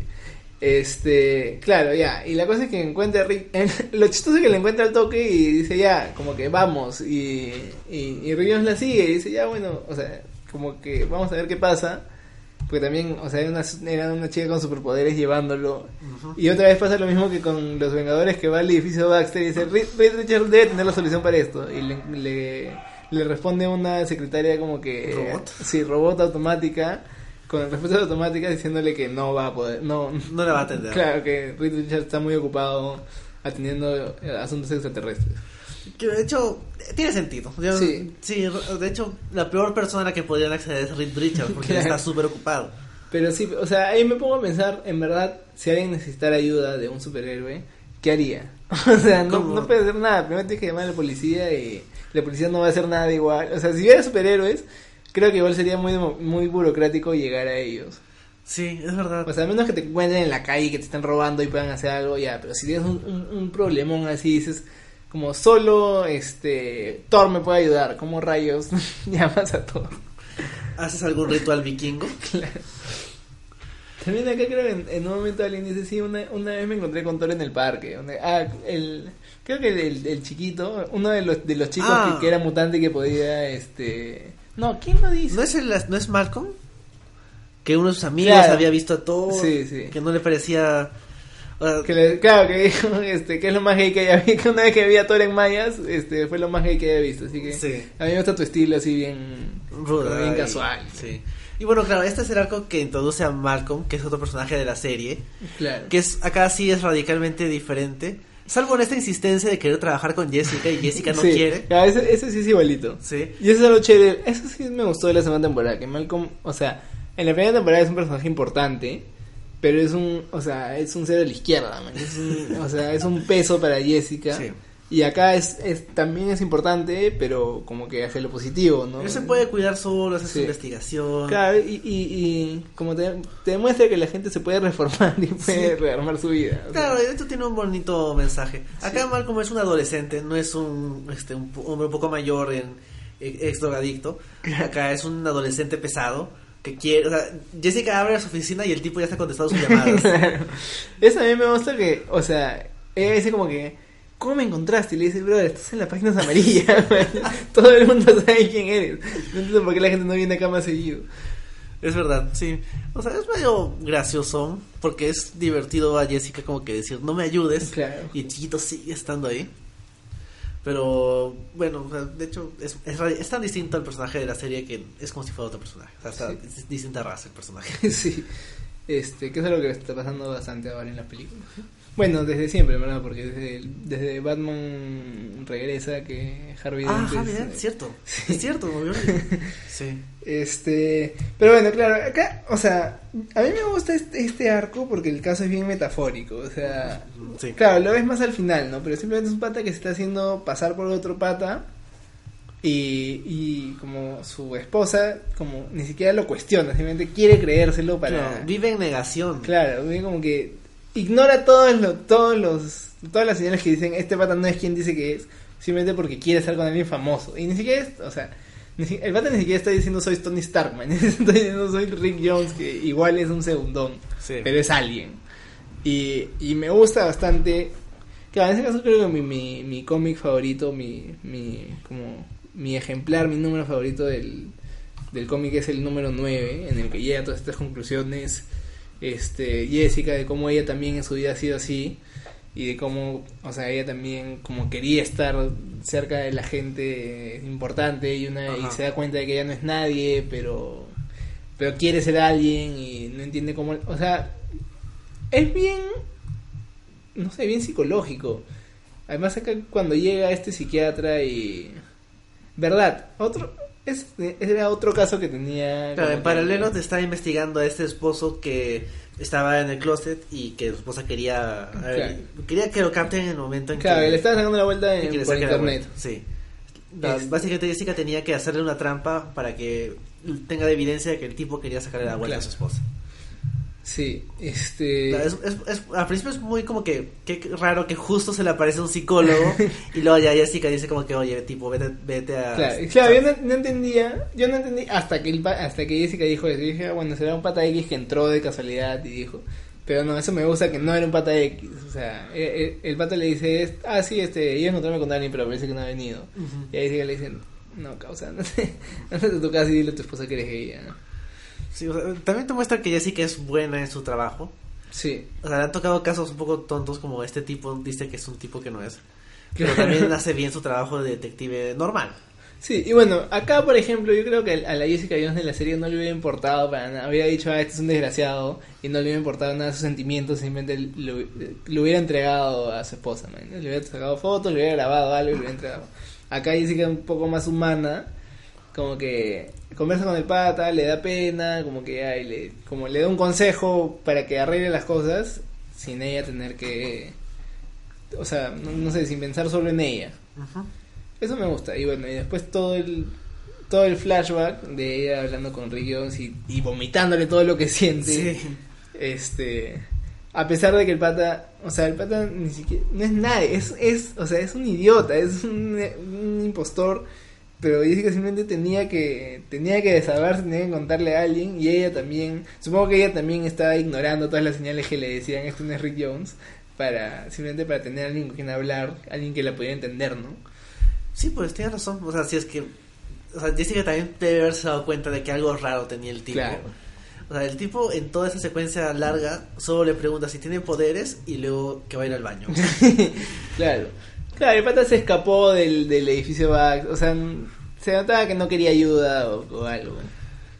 S2: Este, claro, ya. Y la cosa es que encuentra a Rick. lo chistoso es que le encuentra al toque y dice ya, como que vamos. Y, y, y Rick Jones la sigue y dice ya, bueno, o sea, como que vamos a ver qué pasa. Porque también, o sea, era una, era una chica con superpoderes llevándolo. Y otra vez pasa lo mismo que con los Vengadores que va al edificio Baxter y dice, Richards debe tener la solución para esto. Y le, le, le responde una secretaria como que...
S1: ¿Robot?
S2: Sí, robot automática, con respuestas automáticas diciéndole que no va a poder... No,
S1: No le va a atender.
S2: Claro, que Reed Richards está muy ocupado atendiendo eh, asuntos extraterrestres.
S1: Que de hecho, tiene sentido. Yo-
S2: Sí.
S1: sí, de hecho, la peor persona a la que podrían acceder es Reed Richards porque
S2: Claro.
S1: está súper ocupado.
S2: Pero sí, o sea, ahí me pongo a pensar, en verdad, si alguien necesitara ayuda de un superhéroe, ¿qué haría? O sea, no,
S1: ¿Cómo?
S2: no puede hacer nada. Primero tienes que llamar a la policía y la policía no va a hacer nada igual. O sea, si hubiera superhéroes, creo que igual sería muy, muy burocrático llegar a ellos.
S1: Sí, es verdad.
S2: O sea, a menos que te encuentren en la calle y que te estén robando y puedan hacer algo, ya. Pero si tienes un, un, un problemón así, dices, como solo este Thor me puede ayudar, como rayos llamas a Thor?
S1: ¿Haces algún ritual vikingo?
S2: También acá creo que en, en un momento alguien dice, sí, una, una vez me encontré con Thor en el parque. donde- ah, el, creo que el, chiquito, uno de los, de los chicos
S1: Ah.
S2: que, que era mutante y que podía, este... No, ¿quién lo dice?
S1: ¿No es, el, ¿No es Malcolm? Que uno de sus amigos
S2: Claro.
S1: había visto a todo.
S2: Sí, sí.
S1: Que no le parecía.
S2: Que le- claro, que dijo, este, que es lo más gay que haya visto. Que una vez que vi a Thor en Mayas, este, fue lo más gay que haya visto. Así que
S1: Sí.
S2: a mí me gusta tu estilo así bien,
S1: ruda
S2: bien casual.
S1: Sí. Y bueno, claro, este es el arco que introduce a Malcolm, que es otro personaje de la serie.
S2: Claro.
S1: Que es acá sí es radicalmente diferente. Salvo en esta insistencia de querer trabajar con Jessica y Jessica no
S2: Sí,
S1: quiere.
S2: claro, ese, ese sí es igualito.
S1: Sí.
S2: Y eso es algo chévere. Eso sí me gustó de la segunda temporada. Que Malcolm, o sea, en la primera temporada es un personaje importante. Pero es un, o sea, es un cero de la izquierda, man. Es un, o sea, es un peso para Jessica.
S1: Sí.
S2: Y acá es, es, también es importante, pero como que hace lo positivo, ¿no?
S1: Él se puede cuidar solo, hace
S2: Sí.
S1: su investigación.
S2: Claro, y, y, y como te, te demuestra que la gente se puede reformar y puede rearmar su vida. o sea.
S1: Claro, esto tiene un bonito mensaje. Acá Malcolm es un adolescente, no es un, este, un hombre un poco mayor en ex drogadicto. Acá es un adolescente pesado que quiere, o sea, Jessica abre su oficina y el tipo ya está contestando sus llamadas.
S2: Claro. Eso a mí me gusta que, o sea, ella dice como que, ¿cómo me encontraste? Y le dice, brother, estás en las páginas amarillas. Todo el mundo sabe quién eres. No entiendo por qué la gente no viene acá más seguido.
S1: es verdad, sí. O sea, es medio gracioso porque es divertido a Jessica como que decir, no me ayudes.
S2: Claro.
S1: Y chiquito sigue estando ahí. Pero bueno, o sea, de hecho es, es, es tan distinto al personaje de la serie que es como si fuera otro personaje. O sea,
S2: Sí.
S1: es distinta raza el personaje.
S2: sí. Este, que es algo que está pasando bastante ahora en la película. Bueno, desde siempre, ¿verdad? Porque desde, desde Batman regresa que Harvey
S1: Ah,
S2: Dent es,
S1: Harvey Dent,
S2: eh,
S1: cierto. Es cierto, olvidé. Sí.
S2: Este, pero bueno, claro, acá, o sea, a mí me gusta este, este arco porque el caso es bien metafórico, o sea,
S1: Sí.
S2: claro, lo ves más al final, ¿no? Pero simplemente es un pata que se está haciendo pasar por otro pata y, y como su esposa, como ni siquiera lo cuestiona, simplemente quiere creérselo para...
S1: Claro, vive en negación.
S2: Claro, bien como que ignora todos los, todos los, todas las señales que dicen este pata no es quien dice que es, simplemente porque quiere estar con alguien famoso. Y ni siquiera es, o sea, si- el pata ni siquiera está diciendo soy Tony Stark, man. está diciendo soy Rick Jones, que igual es un segundón,
S1: Sí.
S2: pero es alguien. Y, y me gusta bastante. Claro, en ese caso creo que mi, mi, mi cómic favorito, mi, mi, como, mi ejemplar, mi número favorito del, del cómic es el número 9, en el que llega a todas estas conclusiones este, Jessica, de cómo ella también en su vida ha sido así, y de cómo, o sea, ella también como quería estar cerca de la gente importante y, una, y se da cuenta de que ella no es nadie, pero, pero quiere ser alguien y no entiende cómo, o sea, es bien, no sé, bien psicológico. Además acá cuando llega este psiquiatra y... ¿Verdad? Otro... Es, era otro caso que tenía...
S1: Claro, en paralelo te está investigando a este esposo que estaba en el closet y que su esposa quería ver, quería que lo capten en el momento en
S2: Claro,
S1: que
S2: le estaba sacando la vuelta en, por internet.
S1: vuelta. Sí. La-
S2: Es-
S1: Básicamente Jessica tenía que hacerle una trampa para que tenga de evidencia de que el tipo quería sacarle la vuelta a su esposa.
S2: Sí, este...
S1: Es- es- es- al principio es muy como que qué raro que justo se le aparece un psicólogo y luego ya Jessica dice como que oye tipo vete, vete a
S2: Claro, claro, yo no, no entendía, yo no entendí hasta que el hasta que Jessica dijo eso. Dije, ah, bueno, será un pata X que entró de casualidad y dijo, pero no, eso me gusta que no era un pata X, o sea, el, el- el pata le dice, ah, sí, este, iba a encontrarme con Dani, pero parece que no ha venido. Y a Jessica le dicen, no, causa, no sé, andate a tu casa y dile a tu esposa que eres gay, ¿no?
S1: Sí, o sea, también te muestra que Jessica es buena en su trabajo.
S2: Sí,
S1: O sea, le han tocado casos un poco tontos como este tipo dice que es un tipo que no es. Pero también hace bien su trabajo de detective normal.
S2: Sí, y bueno, acá por ejemplo, yo creo que a la Jessica Jones de la serie no le hubiera importado para nada. Dicho, ah, este es un desgraciado, y no le hubiera importado nada de sus sentimientos, simplemente lo, lo hubiera entregado a su esposa. Le hubiera sacado fotos, le hubiera grabado algo y le hubiera entregado. Acá Jessica es un poco más humana, como que conversa con el pata, le da pena, como que ay, le, como le da un consejo para que arregle las cosas, sin ella tener que. O sea, no, no sé, sin pensar solo en ella. Eso me gusta. Y bueno, y después todo el todo el flashback de ella hablando con Rick Jones y, y vomitándole todo lo que siente.
S1: Sí.
S2: Este, a pesar de que el pata, o sea, el pata ni siquiera no es nadie, es es, o sea, es un idiota, es un, un impostor, pero Jessica simplemente tenía que tenía que desahogarse, tenía que contarle a alguien y ella también, supongo que ella también estaba ignorando todas las señales que le decían, esto no es Rick Jones, para simplemente para tener a alguien con quien hablar, alguien que la pudiera entender, ¿no?
S1: Sí, pues tienes razón. O sea, si es que. O sea, Jessica también debe haberse dado cuenta de que algo raro tenía el tipo.
S2: Claro.
S1: O sea, el tipo en toda esa secuencia larga solo le pregunta si tiene poderes y luego que va a ir al baño.
S2: Claro. Claro, el pata se escapó del, del edificio Bax. O sea, se notaba que no quería ayuda o, o algo.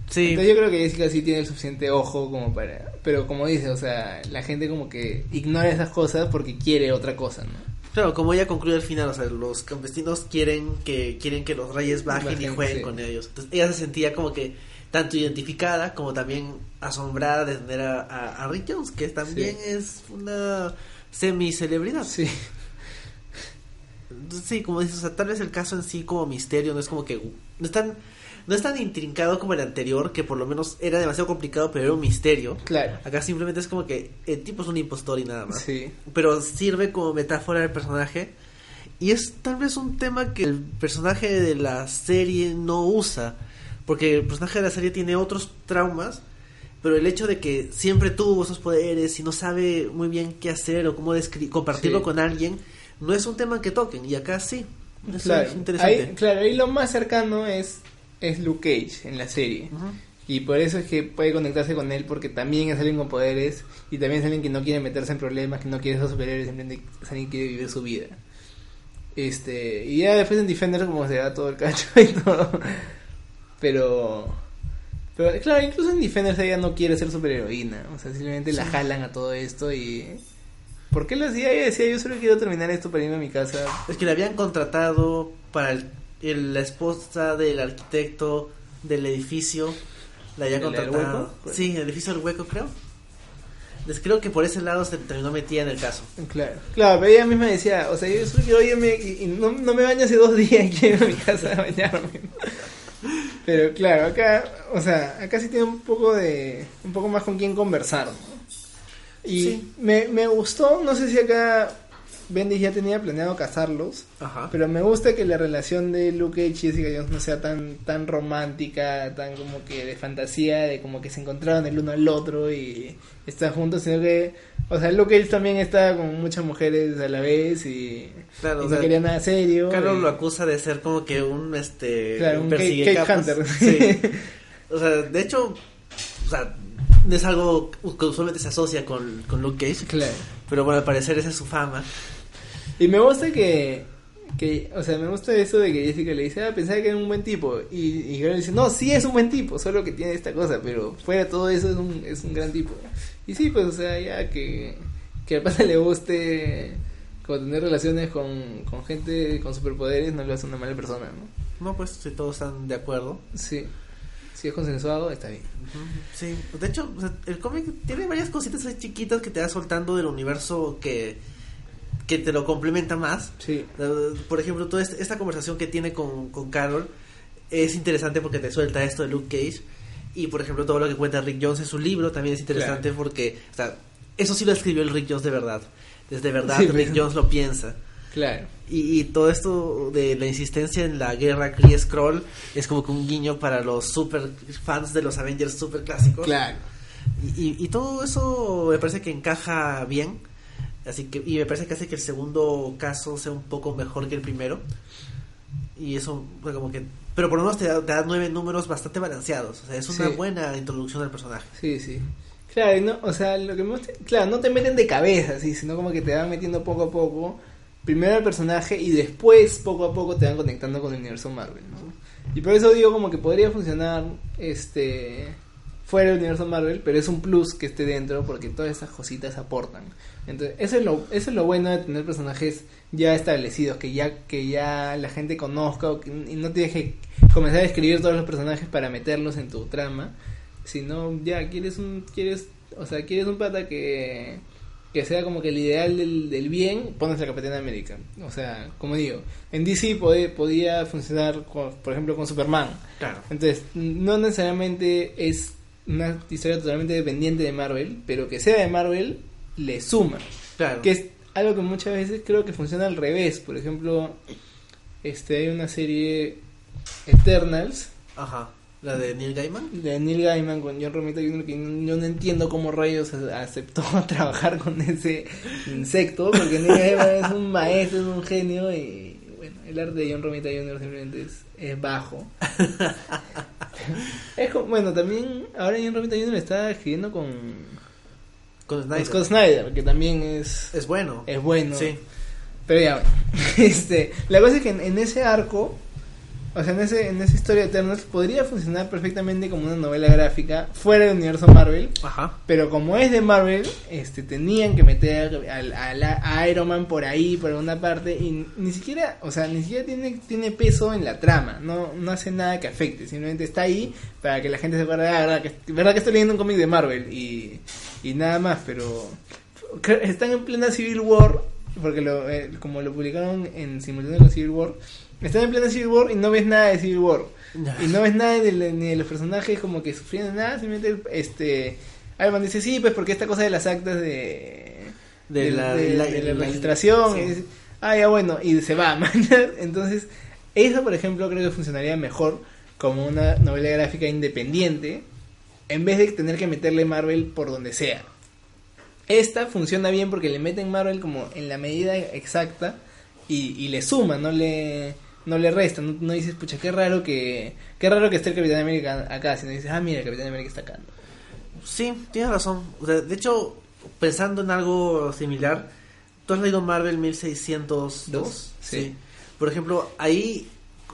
S1: Sí,
S2: Entonces yo creo que Jessica sí tiene el suficiente ojo como para... Pero como dice, o sea, la gente como que ignora esas cosas porque quiere otra cosa, ¿no?
S1: claro, como ella concluye al final, o sea, los campesinos quieren que quieren que los reyes bajen y jueguen
S2: sí.
S1: con ellos. Entonces ella se sentía como que tanto identificada como también asombrada de tener a, a, a Rick Jones, que también
S2: Sí.
S1: es una semi-celebridad.
S2: Sí.
S1: Sí, como dices, o sea, tal vez el caso en sí como misterio no es como que no es tan no es tan intrincado como el anterior, que por lo menos era demasiado complicado, pero era un misterio.
S2: Claro.
S1: Acá simplemente es como que el tipo es un impostor y nada más.
S2: Sí.
S1: Pero sirve como metáfora del personaje. Y es tal vez un tema que el personaje de la serie no usa. Porque el personaje de la serie tiene otros traumas. Pero el hecho de que siempre tuvo esos poderes y no sabe muy bien qué hacer o cómo compartirlo
S2: Sí.
S1: con alguien, no es un tema que toquen. Y acá sí. Eso
S2: Claro.
S1: es interesante.
S2: Ahí, claro, ahí lo más cercano es, es Luke Cage en la serie. Y por eso es que puede conectarse con él, porque también es alguien con poderes y también es alguien que no quiere meterse en problemas, que no quiere ser superior, simplemente es alguien que quiere vivir su vida. Este, y ya después en Defender como se da todo el cacho y todo. Pero, pero claro, incluso en Defenders ella no quiere ser superheroína, o sea, simplemente la jalan a todo esto y... ¿Por qué lo hacía? Ella decía, yo solo quiero terminar esto para irme a mi casa.
S1: Es que le habían contratado para el, el- la esposa del arquitecto del edificio. La habían
S2: ¿El del
S1: contratado.
S2: hueco?
S1: Sí, el edificio del hueco, creo. Entonces creo que por ese lado se terminó metida en el caso.
S2: Claro, claro, pero ella misma decía, o sea, yo solo quiero irme y, y no, no me baño hace dos días y quiero ir a mi casa a bañarme. Pero claro, acá, o sea, acá sí tiene un poco de, un poco más con quién conversar. ¿no? Y
S1: Sí.
S2: me, me gustó, no sé si acá Bendis ya tenía planeado casarlos,
S1: Ajá.
S2: pero me gusta que la relación de Luke y Jessica Jones no sea tan, tan romántica, tan como que de fantasía, de como que se encontraron el uno al otro y están juntos, sino que, o sea, Luke Cage también está con muchas mujeres a la vez y,
S1: Claro,
S2: y
S1: o
S2: no
S1: sea,
S2: quería nada serio.
S1: Carlos
S2: y-
S1: lo acusa de ser como que un este
S2: Claro, un cake
S1: capas.
S2: hunter.
S1: Sí. O sea, de hecho, o sea, es algo que usualmente se asocia con, con Luke Cage.
S2: Claro.
S1: Pero bueno, al parecer esa es su fama.
S2: Y me gusta que, que, o sea, me gusta eso de que Jessica le dice, ah, pensaba que era un buen tipo. Y, y dice, no, sí es un buen tipo, solo que tiene esta cosa, pero fuera de todo eso es un, es un gran tipo. Y sí, pues, o sea, ya que, que al pata le guste como tener relaciones con, con gente con superpoderes no lo hace una mala persona, ¿no?
S1: No, pues si todos están de acuerdo.
S2: Sí. Si es consensuado, está bien.
S1: Sí, de hecho, el cómic tiene varias cositas chiquitas que te va soltando del universo que, que te lo complementa más.
S2: Sí.
S1: Por ejemplo, toda este, esta conversación que tiene con, con Carol es interesante porque te suelta esto de Luke Cage. Y por ejemplo, todo lo que cuenta Rick Jones en su libro también es interesante porque, o sea, eso sí lo escribió el Rick Jones de verdad. Desde verdad,
S2: Sí,
S1: Rick Jones lo piensa.
S2: Claro.
S1: Y, y todo esto de la insistencia en la guerra Kree Scroll es como que un guiño para los super fans de los Avengers super clásicos.
S2: Claro.
S1: Y, y- y todo eso me parece que encaja bien. Así que, y me parece que hace que el segundo caso sea un poco mejor que el primero. Y eso, fue como que. Pero por lo menos te da, te da nueve números bastante balanceados. O sea, es una
S2: Sí.
S1: buena introducción al personaje.
S2: Sí, sí. Claro, no, o sea, lo que me gusta- claro, no te meten de cabeza, sí, sino como que te van metiendo poco a poco, primero al personaje y después poco a poco te van conectando con el universo Marvel, ¿no? Y por eso digo como que podría funcionar este fuera del universo Marvel, pero es un plus que esté dentro porque todas esas cositas aportan. Entonces, eso es lo eso es lo bueno de tener personajes ya establecidos, que ya que ya la gente conozca y no tienes que comenzar a escribir todos los personajes para meterlos en tu trama si no ya quieres un quieres o sea quieres un pata que que sea como que el ideal del, del bien pones a Capitán América o sea como digo en DC podía funcionar con- por ejemplo con Superman
S1: Claro.
S2: entonces no necesariamente es una historia totalmente dependiente de Marvel pero que sea de Marvel le suma
S1: Claro.
S2: que es algo que muchas veces creo que funciona al revés por ejemplo este hay una serie Eternals
S1: Ajá. La de Neil Gaiman.
S2: de Neil Gaiman con John Romita Jr. que no- yo no entiendo cómo rayos aceptó trabajar con ese insecto porque Neil Gaiman es un maestro, es un genio y bueno, el arte de John Romita Jr. simplemente es, es bajo. es como, bueno, también ahora John Romita Jr. está escribiendo con,
S1: Con Snyder.
S2: Scott Snyder, que también es,
S1: Es bueno.
S2: es bueno.
S1: Sí.
S2: Pero ya, este, la cosa es que en, en ese arco, o sea, en, ese, en esa historia de Eternals, podría funcionar perfectamente como una novela gráfica fuera del universo Marvel.
S1: Ajá.
S2: Pero como es de Marvel, este, tenían que meter al, al- a Iron Man por ahí, por alguna parte, y ni siquiera, o sea, ni siquiera tiene, tiene peso en la trama, no, no hace nada que afecte, simplemente está ahí para que la gente se acuerde, ah, verdad que, verdad que estoy leyendo un cómic de Marvel, y, y nada más, pero están en plena Civil War, porque lo, eh, como lo publicaron en simultáneo con Civil War, están en plena Civil War y no ves nada de Civil War. Y no ves nada de, ni de los personajes como que sufriendo nada, simplemente este Iron Man dice sí, pues porque esta cosa de las actas de
S1: De
S2: de,
S1: la-
S2: de-
S1: la-
S2: de la
S1: la-
S2: registración
S1: sí.
S2: y dice, ah ya bueno y se va man. entonces eso por ejemplo creo que funcionaría mejor como una novela gráfica independiente en vez de tener que meterle Marvel por donde sea esta funciona bien porque le meten Marvel como en la medida exacta y, y le suma, no le no le resta, no, no dices, pucha, qué raro que qué raro que esté el Capitán América acá, sino dices, ah, mira, el Capitán América está acá.
S1: Sí, tienes razón. O sea, de hecho, pensando en algo similar, ¿tú has leído Marvel 1602?
S2: Dos, sí.
S1: Por ejemplo, ahí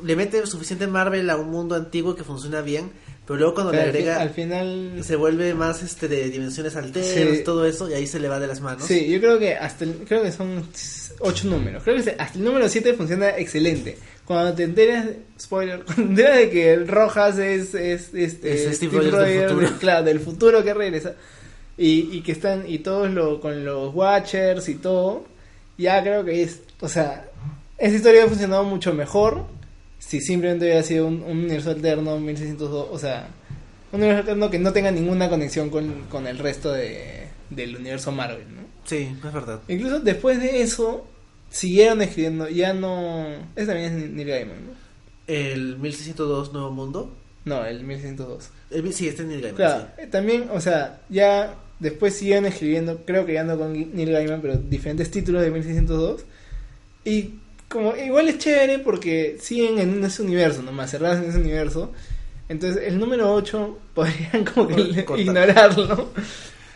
S1: le mete suficiente Marvel a un mundo antiguo que funciona bien, pero luego cuando
S2: Pero
S1: le
S2: al,
S1: agrega
S2: al final
S1: se vuelve más este de dimensiones alternas,
S2: Sí.
S1: todo eso, y ahí se le va de las manos.
S2: Sí, yo creo que hasta el- creo que son ocho números. Creo que hasta el número 7 funciona excelente. Cuando te enteras, spoiler, cuando te enteras de que el Rojas es, es, este,
S1: Es Steve Rogers del futuro.
S2: claro, del futuro que regresa. Y, y que están, y todos lo, con los Watchers y todo, ya creo que es, o sea, esa historia ha funcionado mucho mejor si simplemente hubiera sido un, un universo alterno 1602, o sea, un universo alterno que no tenga ninguna conexión con, con el resto de, del universo Marvel, ¿no?
S1: Sí, es verdad.
S2: Incluso después de eso, siguieron escribiendo, ya no... Ese también es Neil Gaiman, ¿no?
S1: El 1602 Nuevo Mundo.
S2: No, el 1102.
S1: El, sí, este es Neil Gaiman.
S2: Claro,
S1: sí.
S2: eh, también, o sea, ya después siguieron escribiendo, creo que ya no con Neil Gaiman, pero diferentes títulos de 1602. Y como igual es chévere porque siguen en ese universo, nomás cerrados en ese universo. Entonces el número 8 podrían como que
S1: Cortar.
S2: ignorarlo.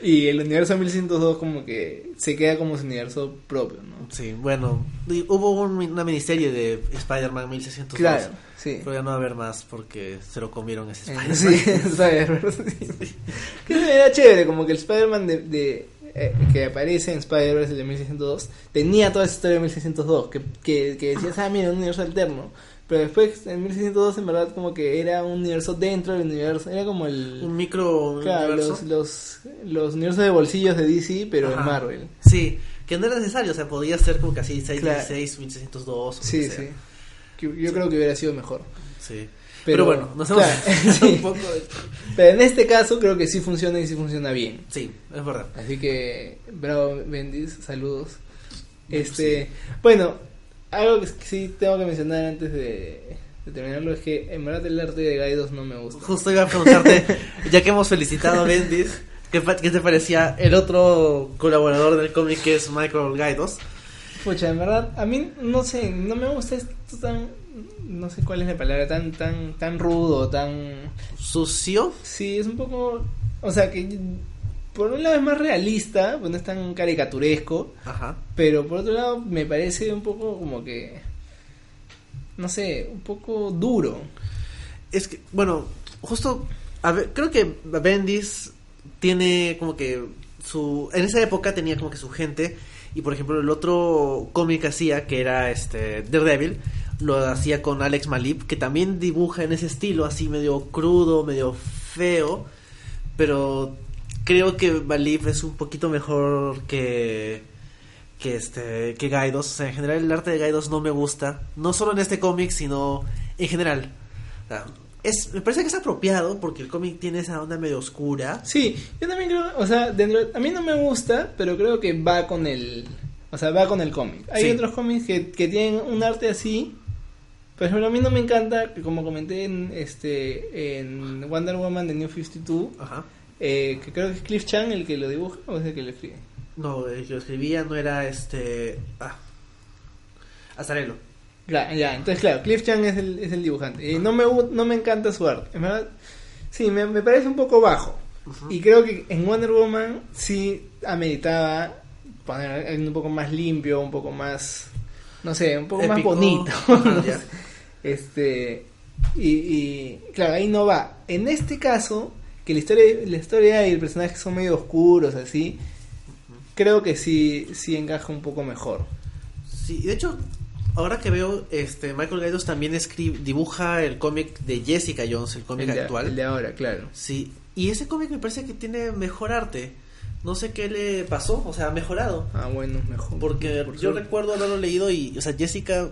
S2: Y el universo 1102 como que se queda como su universo propio, ¿no?
S1: Sí, bueno, hubo un- una miniserie de Spider-Man 1602.
S2: Claro, sí.
S1: Pero ya no va a haber más porque se lo comieron ese
S2: Eh,
S1: Spider-Man.
S2: Sí, Spider-Man, sí. Que era chévere, como que el Spider-Man de, de- eh, que aparece en Spider-Verse de 1602 tenía toda esa historia de 1602, que, que, que decías, ah, mira, un universo alterno. Pero después, en 1602, en verdad, como que era un universo dentro del universo. Era como el.
S1: Un micro
S2: Claro,
S1: universo.
S2: los, los, los universos de bolsillos de DC, pero
S1: Ajá.
S2: en Marvel.
S1: Sí, que no era necesario, o sea, podía ser como que así 616, 1602. o
S2: Sí,
S1: que
S2: sí. Que Yo creo que hubiera sido mejor.
S1: Sí.
S2: Pero,
S1: Pero, bueno, nos hemos
S2: claro,
S1: un poco de-
S2: Pero en este caso creo que sí funciona y sí funciona bien.
S1: Sí, es verdad.
S2: Así que, bravo, Bendis, saludos. Este, bueno, algo que sí tengo que mencionar antes de, de terminarlo es que en verdad el arte de Gaidos no me gusta.
S1: Justo iba a preguntarte, ya que hemos felicitado a Bendis, ¿qué, qué te parecía el otro colaborador del cómic que es Michael Gaidos?
S2: Pucha, en verdad, a mí no sé, no me gusta esto tan, no sé cuál es la palabra, tan, tan, tan rudo, tan,
S1: ¿Sucio?
S2: sí, es un poco, o sea que por un lado es más realista, pues no es tan caricaturesco,
S1: Ajá.
S2: pero por otro lado me parece un poco como que, no sé, un poco duro.
S1: Es que, bueno, justo, a ver, creo que Bendis tiene como que su, en esa época tenía como que su gente, y por ejemplo el otro cómic que hacía, que era este Daredevil, lo hacía con Alex Malib, que también dibuja en ese estilo, así medio crudo, medio feo, pero creo que Malib es un poquito mejor que que este que Gaidos, o sea, en general el arte de Gaidos no me gusta, no solo en este cómic, sino en general. O sea, es, me parece que es apropiado porque el cómic tiene esa onda medio oscura.
S2: Sí, yo también creo, o sea, dentro, a mí no me gusta, pero creo que va con el, o sea, va con el cómic. Hay
S1: Sí.
S2: otros cómics que, que tienen un arte así, por ejemplo, a mí no me encanta, como comenté en, este, en Wonder Woman de New 52,
S1: Ajá.
S2: Eh, que creo que es Cliff Chan el que lo dibuja, o es el que lo escribe.
S1: No, el que lo escribía no era este. Ah. Azarelo.
S2: Ya, entonces claro, Cliff Chan es el, es el dibujante. Y no me, no me encanta su arte, en verdad, sí, me, me parece un poco bajo. Y creo que en Wonder Woman sí ameritaba poner un poco más limpio, un poco más, no sé, un poco más bonito. Este y, y, claro, ahí no va. En este caso, que la historia, la historia y el personaje son medio oscuros así, creo que sí sí encaja un poco mejor.
S1: Sí, de hecho, ahora que veo, este Michael Gaidos también escribe, dibuja el cómic de Jessica Jones, el cómic
S2: el, de,
S1: actual.
S2: el de ahora, claro.
S1: Sí, y ese cómic me parece que tiene mejor arte. No sé qué le pasó, o sea, ha mejorado.
S2: Ah, bueno, mejor.
S1: Porque
S2: Por
S1: yo
S2: suerte.
S1: recuerdo haberlo leído y, o sea, Jessica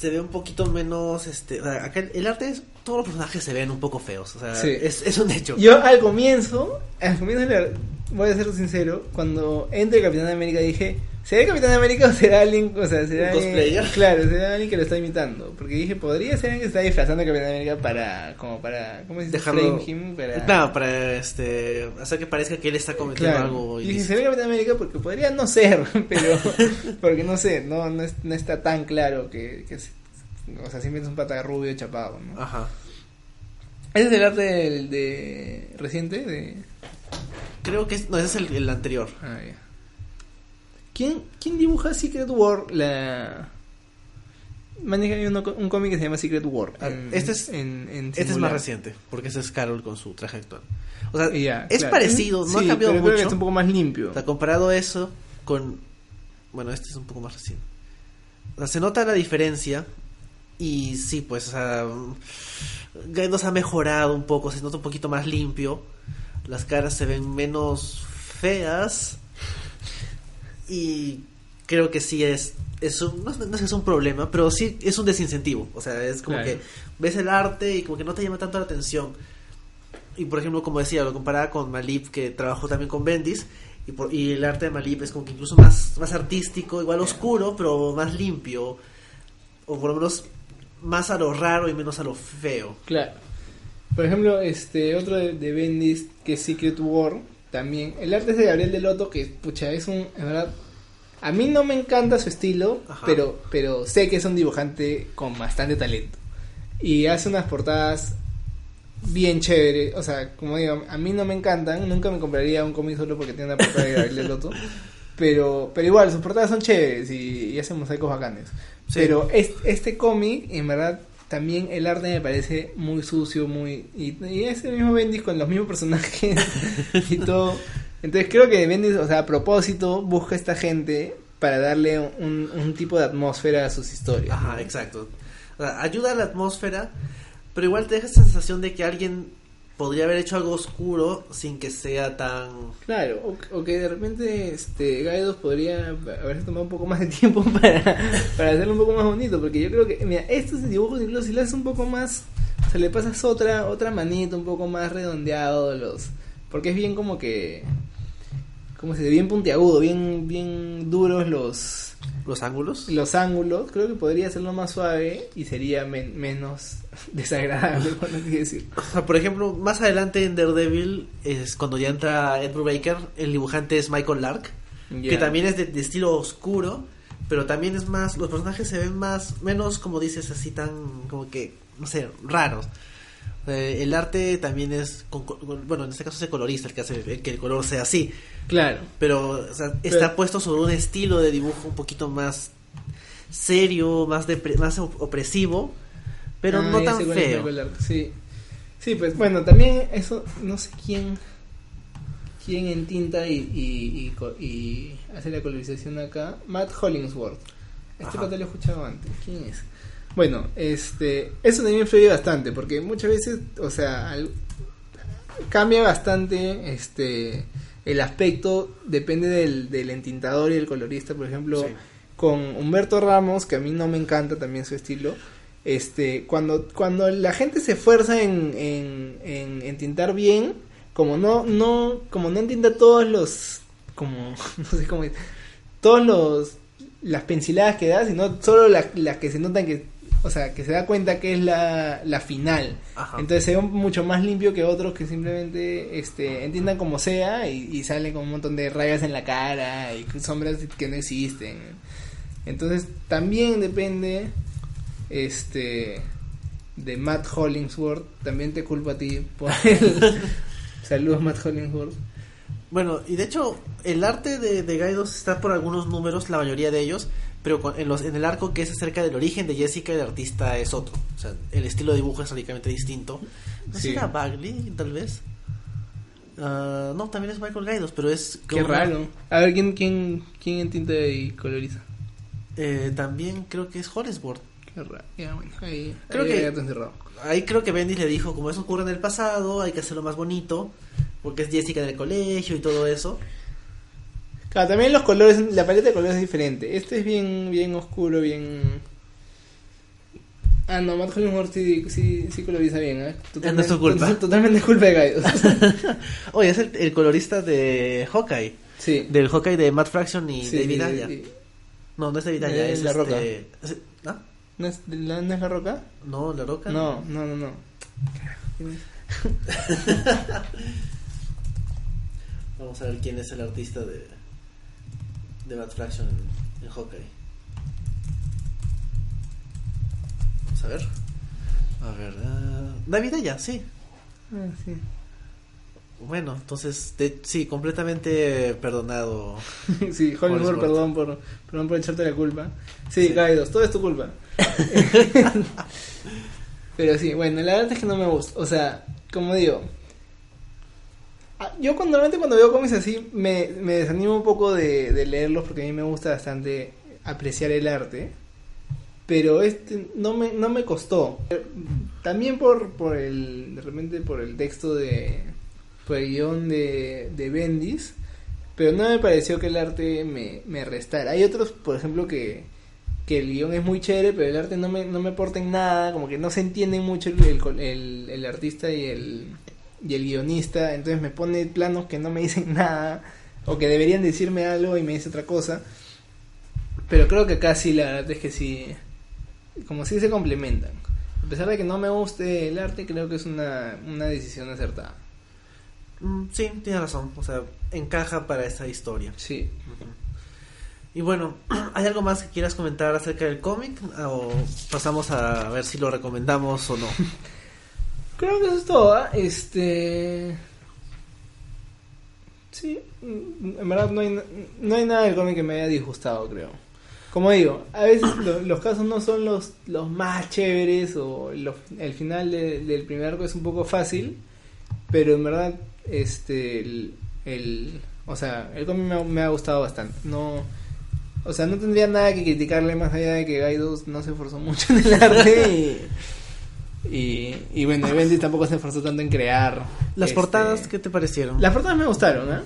S1: se ve un poquito menos, este, o sea, acá el arte es, todos los personajes se ven un poco feos, o sea,
S2: Sí.
S1: es, es un hecho.
S2: Yo al comienzo, al comienzo, de voy a ser sincero, cuando entre Capitán América dije, ¿será Capitán América o será alguien, o sea, será
S1: ¿Un
S2: alguien- claro, será alguien que lo está imitando? Porque dije, podría ser alguien que está disfrazando a Capitán América para, como para, ¿cómo se dice?
S1: Dejarlo,
S2: him, para...
S1: claro, para, este, hacer que parezca que él está cometiendo
S2: Claro.
S1: algo
S2: Y dije, será Capitán América porque podría no ser, pero, porque no sé, no, no, es- no está tan claro que, que es- o sea, siempre es un pata rubio chapado, ¿no?
S1: Ajá.
S2: ¿Ese es el arte del, de reciente? De...
S1: Creo que es, no, ese es el, el anterior.
S2: Ah, ya. ¿Quién, ¿Quién dibuja Secret War? La... Maneja uno- un cómic que se llama Secret War.
S1: Ah,
S2: en-
S1: este es-
S2: en- en
S1: Este es más reciente, porque ese es Carol con su traje actual. O sea, es
S2: claro.
S1: parecido, no
S2: Sí,
S1: ha cambiado
S2: pero creo que
S1: mucho.
S2: es un poco más limpio.
S1: O sea, comparado eso con... Bueno, este es un poco más reciente. O sea, se nota la diferencia y sí, pues, o sea... Gaidos ha mejorado un poco, se nota un poquito más limpio. Las caras se ven menos feas. Y creo que sí es... es un, no, no es que es un problema, pero sí es un desincentivo. O sea, es como
S2: Claro.
S1: que ves el arte y como que no te llama tanto la atención. Y por ejemplo, como decía, lo comparaba con Malib, que trabajó también con Bendis. Y, por- y el arte de Malib es como que incluso más, más artístico, igual oscuro, pero más limpio. O por lo menos más a lo raro y menos a lo feo.
S2: Claro. Por ejemplo, este otro de, de Bendis, que es Secret War, también. El arte es de Gabriel Deloto, que pucha, es un. En verdad. A mí no me encanta su estilo,
S1: Ajá.
S2: pero, pero sé que es un dibujante con bastante talento. Y hace unas portadas bien chéveres. O sea, como digo, a mí no me encantan. Nunca me compraría un cómic solo porque tiene una portada de Gabriel Deloto. Pero, pero igual, sus portadas son chéveres y, y hacen mosaicos bacanes.
S1: Sí.
S2: Pero es- este cómic, en verdad, también el arte me parece muy sucio, muy... Y, y es el mismo Bendis con los mismos personajes y todo. Entonces creo que Bendis, o sea, a propósito, busca a esta gente para darle un, un tipo de atmósfera a sus historias.
S1: Ajá,
S2: ¿no?
S1: exacto. O sea, ayuda a la atmósfera, pero igual te deja esa sensación de que alguien podría haber hecho algo oscuro sin que sea tan...
S2: Claro, o, o que de repente este Gaidos podría haberse tomado un poco más de tiempo para, para hacerlo un poco más bonito, porque yo creo que, mira, estos dibujos incluso si lo haces un poco más, o sea, le pasas otra otra manita, un poco más redondeado los, porque es bien como que, como se dice, bien puntiagudo, bien bien duros los
S1: Los ángulos.
S2: los ángulos, creo que podría hacerlo más suave y sería men- menos desagradable, por así decir.
S1: O sea, por ejemplo, más adelante en Daredevil es cuando ya entra Ed Brubaker, el dibujante es Michael Lark, que también es de, de estilo oscuro, pero también es más, los personajes se ven más, menos como dices así tan, como que, no sé, raros. Eh, el arte también es, con- con- bueno, en este caso es el colorista el que hace el- que el color sea así,
S2: Claro.
S1: pero o sea,
S2: Pero-
S1: está puesto sobre un estilo de dibujo un poquito más serio, más depre- más op- opresivo, pero
S2: Ah,
S1: no tan feo.
S2: Sí. Sí, pues bueno, también eso, no sé quién quién entinta y, y, y, y hace la colorización acá. Matt Hollingsworth. Este pata lo he escuchado antes. ¿Quién es? Bueno, este, eso también influye bastante, porque muchas veces, o sea, al- cambia bastante este el aspecto, depende del, del entintador y el colorista, por ejemplo,
S1: Sí.
S2: con Humberto Ramos, que a mí no me encanta también su estilo, este, cuando, cuando la gente se esfuerza en, en, en, en tintar bien, como no, no, como no entinta todos los, como, no sé cómo es, todos los, las pensiladas que da, sino solo las, las que se notan que, o sea, que se da cuenta que es la, la final.
S1: Ajá.
S2: Entonces se ve mucho más limpio que otros que simplemente este, entiendan como sea y, y salen con un montón de rayas en la cara y sombras que no existen. Entonces también depende este de Matt Hollingsworth. También te culpo a ti por el... Saludos Matt Hollingsworth.
S1: Bueno, y de hecho, el arte de, de Gaidos está por algunos números, la mayoría de ellos, pero con- en, los, en el arco que es acerca del origen de Jessica, el artista es otro. O sea, el estilo de dibujo es radicalmente distinto. No
S2: Sí.
S1: era Bagley, tal vez. Ah, no, también es Michael Gaidos, pero es.
S2: Qué raro. A ver, ¿quién, quién, quién entinta y coloriza?
S1: Eh, también creo que es Hollisworth.
S2: Qué raro. Bueno, ahí,
S1: Creo
S2: ahí
S1: que-. Ahí creo que Bendis le dijo, como eso ocurre en el pasado, hay que hacerlo más bonito, porque es Jessica en el colegio y todo eso.
S2: Claro, también los colores, la paleta de colores es diferente. Este es bien, bien oscuro, bien. Ah, no, Matt Hollingsworth sí, sí, sí coloriza bien, ¿eh?
S1: no es tu culpa.
S2: tot- Totalmente es culpa de Gaidos.
S1: Oye, es el, el colorista de Hawkeye,
S2: sí.
S1: del Hawkeye de Matt Fraction y
S2: Sí,
S1: David
S2: sí.
S1: No, no es David
S2: Eh,
S1: es
S2: La
S1: este-
S2: Roca.
S1: es- ¿Ah?
S2: ¿No es, la, ¿No es la roca?
S1: No, La Roca.
S2: No, no, no, no.
S1: Vamos a ver quién es el artista de, de Matt Fraction en, en Hawkeye. Vamos a ver. A ver. ah, David sí.
S2: Ah, sí.
S1: Bueno, entonces, de- sí, completamente perdonado.
S2: sí, Hollywood,
S1: Hollingsworth.
S2: perdón por, perdón por echarte la culpa. Sí,
S1: Sí.
S2: Gaidos, todo es tu culpa. Pero sí, bueno, la verdad es que no me gusta. O sea, como digo, yo cuando, normalmente cuando veo cómics así me, me desanimo un poco de, de leerlos porque a mí me gusta bastante apreciar el arte. Pero este no me, no me costó. También por, por el, de repente por el texto de, por el guion de, de Bendis. Pero no me pareció que el arte me, me restara. Hay otros, por ejemplo, que, que el guion es muy chévere, pero el arte no me, no me aporta en nada, como que no se entienden mucho el, el, el- el artista y el, y el guionista, entonces me pone planos que no me dicen nada, o que deberían decirme algo y me dice otra cosa. Pero creo que casi la verdad es que sí, como si se complementan. A pesar de que no me guste el arte, creo que es una, una decisión acertada.
S1: Mm, sí, tiene razón. O sea, encaja para esta historia.
S2: Sí.
S1: Y bueno, ¿hay algo más que quieras comentar acerca del cómic? ¿O pasamos a ver si lo recomendamos o no?
S2: Creo que eso es todo. ¿ah? Este. Sí, en verdad no hay, no hay nada del cómic que me haya disgustado, creo. Como digo, a veces lo- los casos no son los, los más chéveres o los- el final de- del primer arco es un poco fácil, pero en verdad este el, el- O sea, el cómic me, ha- me ha gustado bastante. No, o sea, no tendría nada que criticarle más allá de que Gaidos no se esforzó mucho en el arte y, y, bueno, y Bendis tampoco se esforzó tanto en crear.
S1: Las
S2: este,
S1: portadas, ¿qué te parecieron?
S2: Las portadas me gustaron, ¿eh?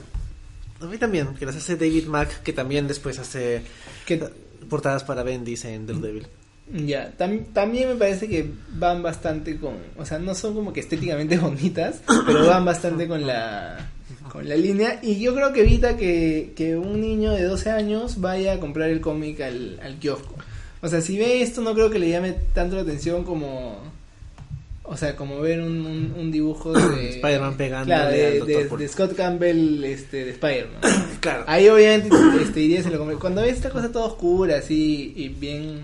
S1: A mí también, que las hace David Mack, que también después hace
S2: Que,
S1: portadas para Bendis en Daredevil.
S2: ya, tam- también me parece que van bastante con, o sea, no son como que estéticamente bonitas, pero van bastante con la con la línea y yo creo que evita que, que un niño de 12 años vaya a comprar el cómic al, al kiosco. O sea, si ve esto no creo que le llame tanto la atención como o sea, como ver un, un, un dibujo de
S1: Spider-Man pegándole
S2: claro, de, Scott Campbell este de Spider-Man.
S1: Claro.
S2: Ahí obviamente este, irías y lo. Cuando ves esta cosa toda oscura así y bien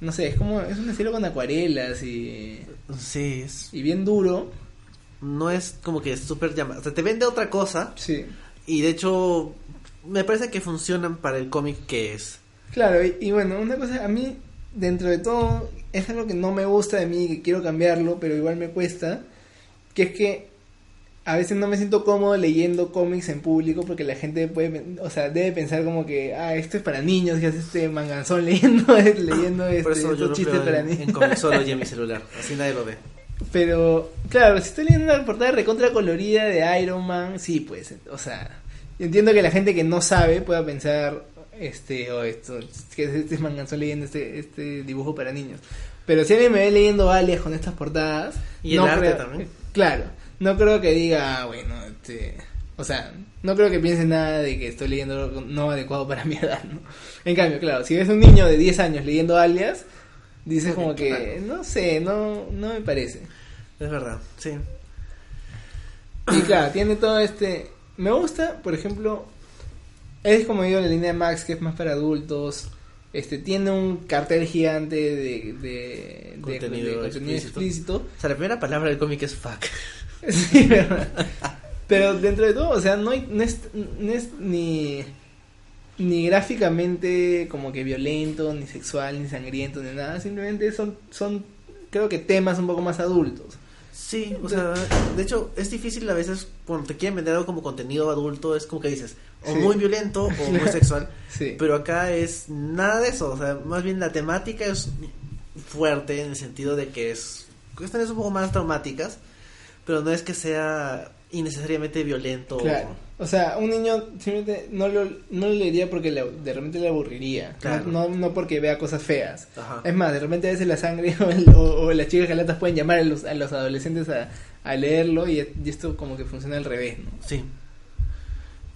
S2: no sé, es como es un estilo con acuarelas y,
S1: Sí, es-
S2: y bien duro.
S1: no es como que súper llamado. O sea, te vende otra cosa
S2: Sí.
S1: y de hecho me parece que funcionan para el cómic que es.
S2: Claro, y, y bueno, una cosa, a mí, dentro de todo, es algo que no me gusta de mí, que quiero cambiarlo, pero igual me cuesta, que es que a veces no me siento cómodo leyendo cómics en público porque la gente puede, o sea, debe pensar como que, ah, esto es para niños, que hace este manganzón leyendo, leyendo este,
S1: Por eso yo
S2: estos chistes para
S1: en,
S2: niños.
S1: en cómic solo y en mi celular. Así nadie lo ve.
S2: Pero, claro, si estoy leyendo una portada recontra colorida de Iron Man, sí, pues, o sea, entiendo que la gente que no sabe pueda pensar, este, o esto, que este es manganzón leyendo este, este dibujo para niños. Pero si alguien me ve leyendo alias con estas portadas,
S1: Y el
S2: no
S1: arte
S2: creo-
S1: también.
S2: Claro, no creo que diga, ah, bueno, este, o sea, no creo que piense nada de que estoy leyendo algo no adecuado para mi edad, ¿no? En cambio, claro, si ves un niño de 10 años leyendo alias, dices como que, no sé, no, no me parece.
S1: Es verdad, sí.
S2: Y claro, tiene todo este. Me gusta, por ejemplo, es como digo la línea de Max, que es más para adultos. Este tiene un cartel gigante de, de, de-
S1: Contenido
S2: de contenido
S1: explícito.
S2: explícito.
S1: O sea, la primera palabra del cómic es fuck.
S2: Sí, ¿verdad? Pero dentro de todo, o sea, no, hay, no, es, no es ni, ni gráficamente como que violento, ni sexual, ni sangriento, ni nada. Simplemente son, son creo que temas un poco más adultos.
S1: Sí, o sea, de hecho es difícil a veces cuando te quieren vender algo como contenido adulto, es como que dices, o
S2: Sí.
S1: muy violento o muy sexual,
S2: Sí.
S1: pero acá es nada de eso, o sea, más bien la temática es fuerte en el sentido de que es cuestiones un poco más traumáticas, pero no es que sea innecesariamente violento.
S2: Claro. O sea, un niño simplemente no lo, no lo leería porque le- de repente le aburriría.
S1: Claro.
S2: No, no, no porque vea cosas feas.
S1: Ajá.
S2: Es más, de repente a veces la sangre o, el- o- o las chicas galatas pueden llamar a los, a los adolescentes a, a leerlo y, y esto como que funciona al revés, ¿no?
S1: Sí.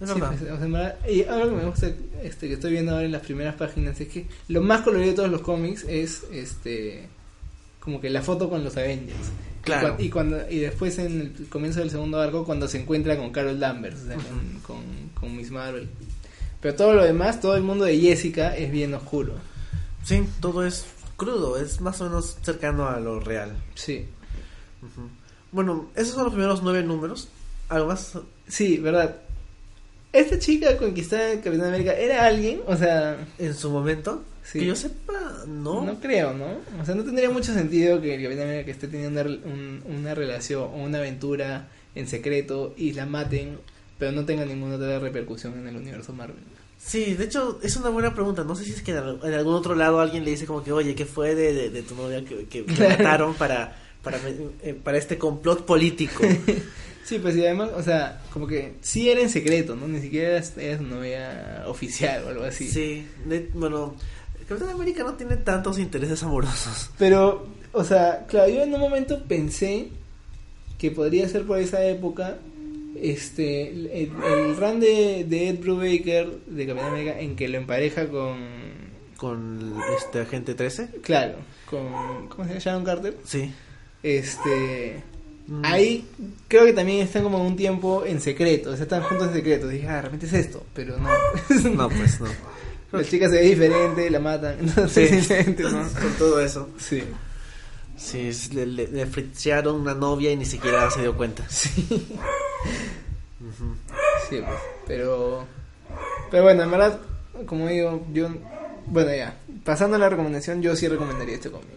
S1: Es
S2: Sí,
S1: verdad.
S2: pues, o sea, en verdad- y algo que me gusta este, que estoy viendo ahora en las primeras páginas es que lo más colorido de todos los cómics es este como que la foto con los Avengers.
S1: Claro.
S2: Y, cua- y cuando y después en el comienzo del segundo arco cuando se encuentra con Carol Danvers, o sea, con, con, con Miss Marvel. Pero todo lo demás, todo el mundo de Jessica es bien oscuro.
S1: Sí, todo es crudo, es más o menos cercano a lo real.
S2: Sí.
S1: Ujú. Bueno, esos son los primeros nueve números. ¿Algo más?
S2: Sí, verdad. Esta chica conquistada de Capitán América era alguien, o sea,
S1: En su momento,
S2: Sí.
S1: que yo sepa, no.
S2: No creo, ¿no? O sea, no tendría mucho sentido que el Capitán América esté teniendo una, un- una relación o una aventura en secreto y la maten, pero no tenga ninguna otra repercusión en el universo Marvel.
S1: Sí, de hecho, es una buena pregunta. No sé si es que en, al- en algún otro lado alguien le dice como que, oye, ¿qué fue de, de- de tu novia que, que- mataron para, para, eh, para este complot político?
S2: Sí, pues y además, o sea, como que sí era en secreto, ¿no? Ni siquiera era, su novia oficial o algo así.
S1: Sí, de- bueno, Capitán América no tiene tantos intereses amorosos.
S2: Pero, o sea, claro, yo en un momento pensé que podría ser por esa época este el, el run de, de Ed Brubaker de Capitán América en que lo empareja con
S1: Con este agente 13.
S2: claro con ¿cómo se llama? Sharon Carter
S1: Sí.
S2: este
S1: Mm.
S2: ahí creo que también están como un tiempo en secreto o sea están juntos en secreto dije ah de repente es esto pero no
S1: No, pues no.
S2: la chica se ve diferente la matan entonces
S1: Sí.
S2: simplemente, ¿no?
S1: Con todo eso.
S2: sí
S1: Sí, le, le, le frichearon una novia y ni siquiera se dio cuenta.
S2: sí
S1: Ujú.
S2: Sí, pues, pero pero bueno, en verdad, como digo, yo bueno, ya. Pasando a la recomendación, yo sí recomendaría este cómic.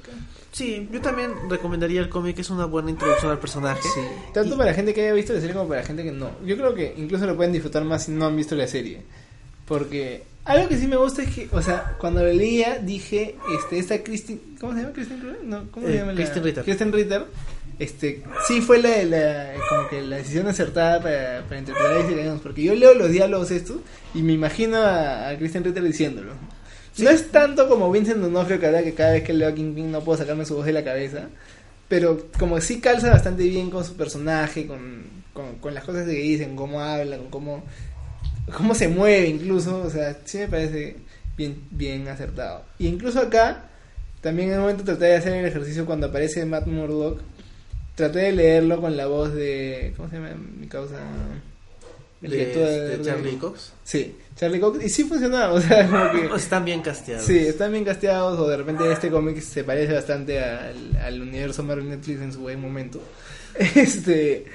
S1: Sí, yo también recomendaría el cómic, es una buena introducción al personaje.
S2: Sí. Tanto
S1: Y-
S2: para gente que haya visto la serie como para gente que no. Yo creo que incluso lo pueden disfrutar más si no han visto la serie. Porque algo que sí me gusta es que, o sea, cuando lo leía dije, este, esta Christine, ¿cómo se llama Christine? No, ¿cómo se
S1: Eh,
S2: llama la?
S1: Kristen Ritter.
S2: Kristen Ritter. Este, sí fue la, la- como que la decisión acertada para, para interpretar a porque yo leo los diálogos estos y me imagino a, a Kristen Ritter diciéndolo. No es tanto como Vincent D'Onofrio que que cada vez que leo a Kingpin no puedo sacarme su voz de la cabeza, pero como sí calza bastante bien con su personaje, con, con, con las cosas que dicen, cómo habla, con cómo, cómo se mueve incluso, o sea, sí me parece bien, bien acertado. Y incluso acá, también en un momento traté de hacer el ejercicio cuando aparece Matt Murdock, traté de leerlo con la voz de, ¿cómo se llama mi causa? El
S1: de, de Charlie Cox.
S2: Sí, Charlie Cox, y sí funcionaba, o sea, como que...
S1: Están bien casteados.
S2: Sí, están bien casteados o de repente este cómic se parece bastante al, al universo Marvel Netflix en su buen momento. Este...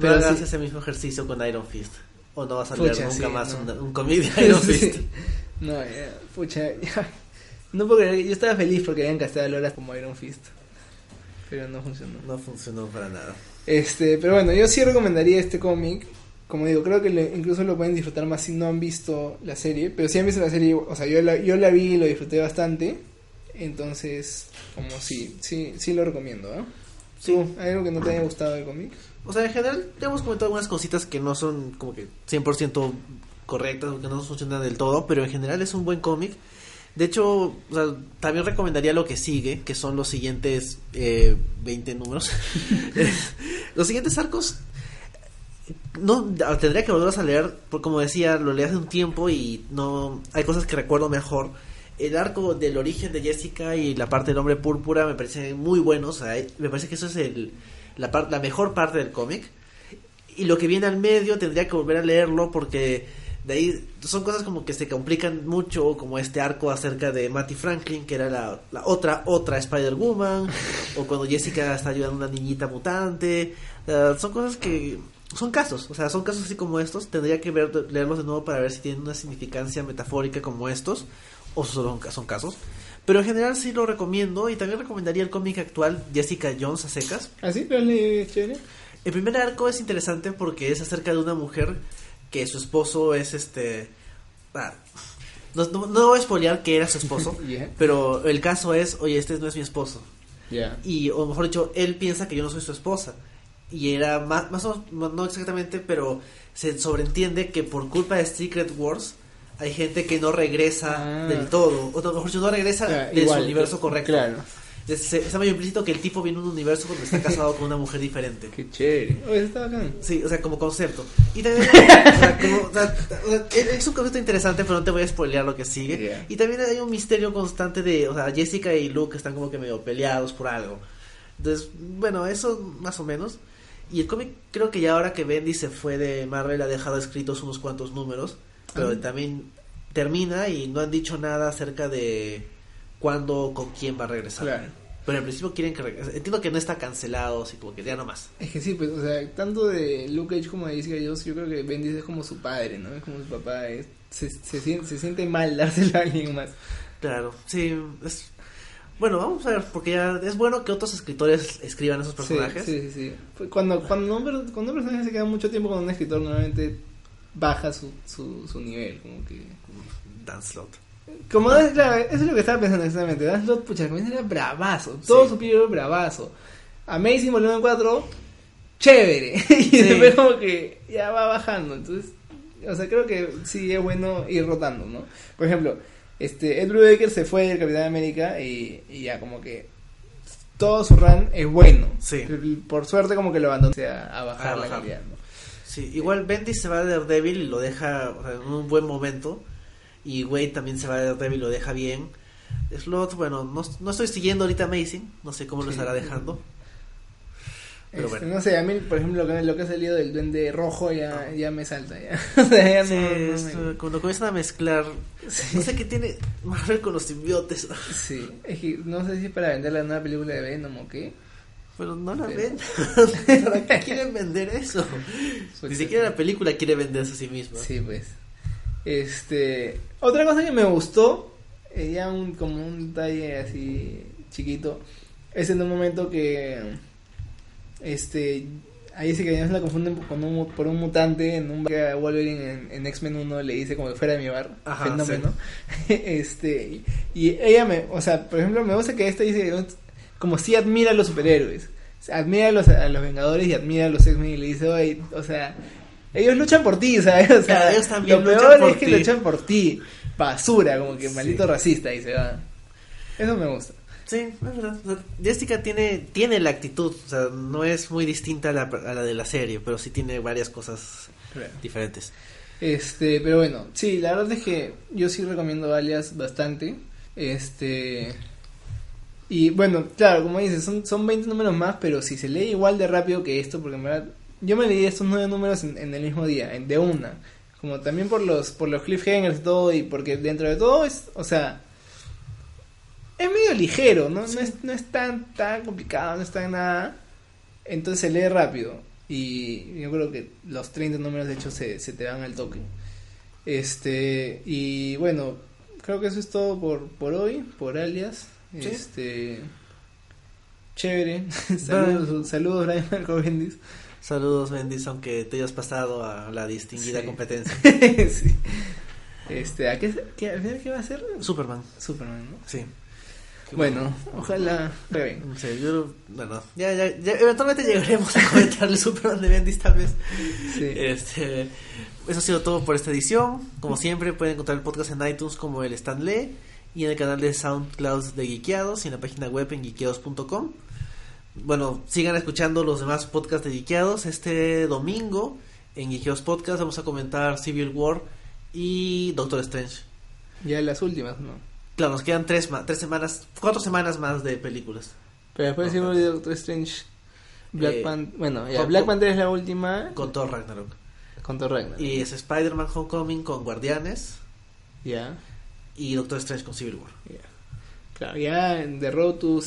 S1: Pero hagas
S2: sí.
S1: ese mismo ejercicio con Iron Fist. O no vas a leer nunca
S2: sí,
S1: más
S2: no.
S1: un, un cómic de Iron
S2: Sí.
S1: Fist.
S2: No, ya, pucha, ya. No puedo creer, yo estaba feliz porque habían casteado a Lola como Iron Fist. Pero no funcionó.
S1: No funcionó para nada.
S2: Este, pero bueno, yo sí recomendaría este cómic. Como digo, creo que le- incluso lo pueden disfrutar más si no han visto la serie. Pero si han visto la serie, o sea, yo la, yo la vi y lo disfruté bastante. Entonces, como sí, sí, sí lo recomiendo, ¿no?
S1: Sí.
S2: ¿Tú, ¿Hay algo que no te haya gustado del cómic?
S1: O sea, en general, ya hemos comentado algunas cositas que no son como que 100% correctas o que no funcionan del todo, pero en general es un buen cómic. De hecho, o sea, también recomendaría lo que sigue, que son los siguientes eh, 20 números. los siguientes arcos, no tendría que volverlos a leer, porque como decía, lo leí hace un tiempo y no hay cosas que recuerdo mejor. El arco del origen de Jessica y la parte del hombre púrpura me parecen muy buenos. o sea, me parece que eso es el, la, par- la mejor parte del cómic. Y lo que viene al medio tendría que volver a leerlo porque de ahí son cosas como que se complican mucho, como este arco acerca de Matty Franklin, que era la, otra, otra Spider-Woman, o cuando Jessica está ayudando a una niñita mutante. Eh, son cosas que son casos, o sea, son casos así como estos. Tendría que ver, leerlos de nuevo para ver si tienen una significancia metafórica como estos, o solo son casos. Pero en general sí lo recomiendo y también recomendaría el cómic actual Jessica Jones a secas.
S2: ¿Así? ¿Lo has leído, chévere?
S1: El primer arco es interesante porque es acerca de una mujer que su esposo es este... ah, no, no, no voy a spoilear que era su esposo,
S2: Ya.
S1: pero el caso es, oye, este no es mi esposo.
S2: Ya.
S1: Y, o mejor dicho, él piensa que yo no soy su esposa. Y era más, más o menos, no exactamente, pero se sobreentiende que por culpa de Secret Wars hay gente que no regresa
S2: Ah.
S1: del todo. O mejor dicho, no regresa
S2: Ya,
S1: de
S2: igual,
S1: su universo correcto.
S2: Claro.
S1: Está medio implícito que el tipo viene de un universo donde está casado con una mujer diferente.
S2: Qué chévere. Oye, está bacán.
S1: Sí, o sea, como concepto. Y también, o sea, como- o sea, o sea, es es un concepto interesante, pero no te voy a spoilear lo que sigue.
S2: Yeah.
S1: Y también hay un misterio constante de, o sea, Jessica y Luke están como que medio peleados por algo. Entonces, bueno, eso más o menos. Y el cómic, creo que ya ahora que Bendy se fue de Marvel, ha dejado escritos unos cuantos números, pero
S2: Ah.
S1: también termina y no han dicho nada acerca de cuándo o con quién va a regresar.
S2: Claro.
S1: Pero en principio quieren que regrese. Entiendo que no está cancelado, así como que ya no más.
S2: Es que sí, pues, o sea, tanto de Luke Cage como de Jessica Jones, yo creo que Bendis es como su padre, ¿no? Es como su papá. es- se, se, siente, se siente mal dárselo a alguien más.
S1: Claro, sí. Es... Bueno, vamos a ver, porque ya es bueno que otros escritores escriban esos personajes.
S2: Sí, sí, sí. Pues Cuando, cuando, un, per- cuando un personaje se queda mucho tiempo con un escritor, normalmente baja su, su, su nivel, como que...
S1: Dan Slott.
S2: Como claro, eso es lo que estaba pensando exactamente. Dan Slott, pucha, el comienzo era bravazo. Todo
S1: Sí.
S2: su periodo era bravazo. Amazing Volumen 4, chévere. y
S1: Sí.
S2: después como que ya va bajando. Entonces, o sea, creo que sí es bueno ir rotando, ¿no? Por ejemplo, este Ed Brubaker se fue del Capitán América y, y ya como que todo su run es bueno.
S1: Sí.
S2: Por suerte como que lo abandonó a bajar
S1: A
S2: la
S1: bajar.
S2: calidad, ¿no?
S1: Sí, igual Bendis se va de Daredevil y lo deja en un buen momento. Y Wade también se va de Daredevil y lo deja bien. Slot, bueno, no, no estoy siguiendo ahorita Amazing, no sé cómo lo estará dejando. Pero
S2: Este,
S1: bueno.
S2: No sé, a mí, por ejemplo, lo que, lo que ha salido del duende rojo ya, ya me salta. Ya. O sea, ya
S1: Sí,
S2: no- no
S1: es,
S2: me-
S1: eh, cuando comienzan a mezclar, no sé qué tiene Marvel con los simbiotes.
S2: Sí, es que no sé si es para vender la nueva película de Venom o qué.
S1: Pero no la
S2: Pero-
S1: ven. ¿Para qué quieren vender eso? Ni
S2: sí.
S1: siquiera la película quiere venderse a sí misma.
S2: Sí, pues. Este, otra cosa que me gustó, eh, ya un, como un detalle así chiquito, es en un momento que este ahí sí que la confunden con un, por un mutante en un bar Wolverine en, en X-Men 1 le dice como que fuera de mi bar,
S1: Ajá,
S2: fenómeno. este, y ella me, o sea, por ejemplo, me gusta que esta dice como si admira a los superhéroes. Admira a los, a los Vengadores y admira a los X-Men y le dice, oye, o sea, ellos luchan por ti, ¿sabes? O sea,
S1: ellos también
S2: lo peor es que
S1: ti.
S2: luchan por ti. Basura, como que
S1: Sí.
S2: maldito racista y se va. Eso me gusta.
S1: Sí, es verdad. O sea, Jessica tiene, tiene la actitud, o sea, no es muy distinta a la, a la de la serie, pero sí tiene varias cosas diferentes.
S2: Este, pero bueno, sí, la verdad es que yo sí recomiendo Alias bastante. Este. Y bueno, claro, como dices, son, son 20 números más, pero si se lee igual de rápido que esto, porque en verdad yo me leí estos nueve números en, en el mismo día, en, de una. Como también por los por los cliffhangers y todo, y porque dentro de todo es, o sea, es medio ligero, ¿no? No, es, no es tan, tan complicado, no es tan nada. Entonces se lee rápido. Y yo creo que los 30 números de hecho se, se te van al toque. Este, y bueno, creo que eso es todo por, por hoy, por alias.
S1: Sí.
S2: Este, chévere. saludos, saludos, Brian Marco Bendis.
S1: Saludos, Bendis, aunque te hayas pasado a la distinguida
S2: Sí.
S1: competencia.
S2: Sí. Este, ¿a qué, qué, final qué va a ser?
S1: Superman,
S2: Superman, ¿no?
S1: sí.
S2: Bueno, ojalá.
S1: No sé, yo, bueno, ya, ya, ya, eventualmente llegaremos a comentar el Superman de Bendis tal vez.
S2: Sí.
S1: Este, eso ha sido todo por esta edición. Como siempre, pueden encontrar el podcast en iTunes como el Stanley y en el canal de SoundCloud de Geekeados y en la página web en geekeados.com. Bueno, sigan escuchando los demás podcasts de Geekeados. Este domingo en Geekeados Podcast vamos a comentar Civil War y Doctor Strange.
S2: Ya las últimas, ¿no?
S1: Claro, nos quedan tres, tres semanas, cuatro semanas más de películas.
S2: Pero después
S1: No,
S2: decimos de Doctor Strange. Black
S1: Eh,
S2: Panther. Bueno, ya, Black Panther es la última.
S1: Con Thor Ragnarok.
S2: Con Thor Ragnarok.
S1: Y es Spider-Man Homecoming con Guardianes
S2: Ya.
S1: y Doctor Strange con Civil War.
S2: ya. Claro, ya en The Road to,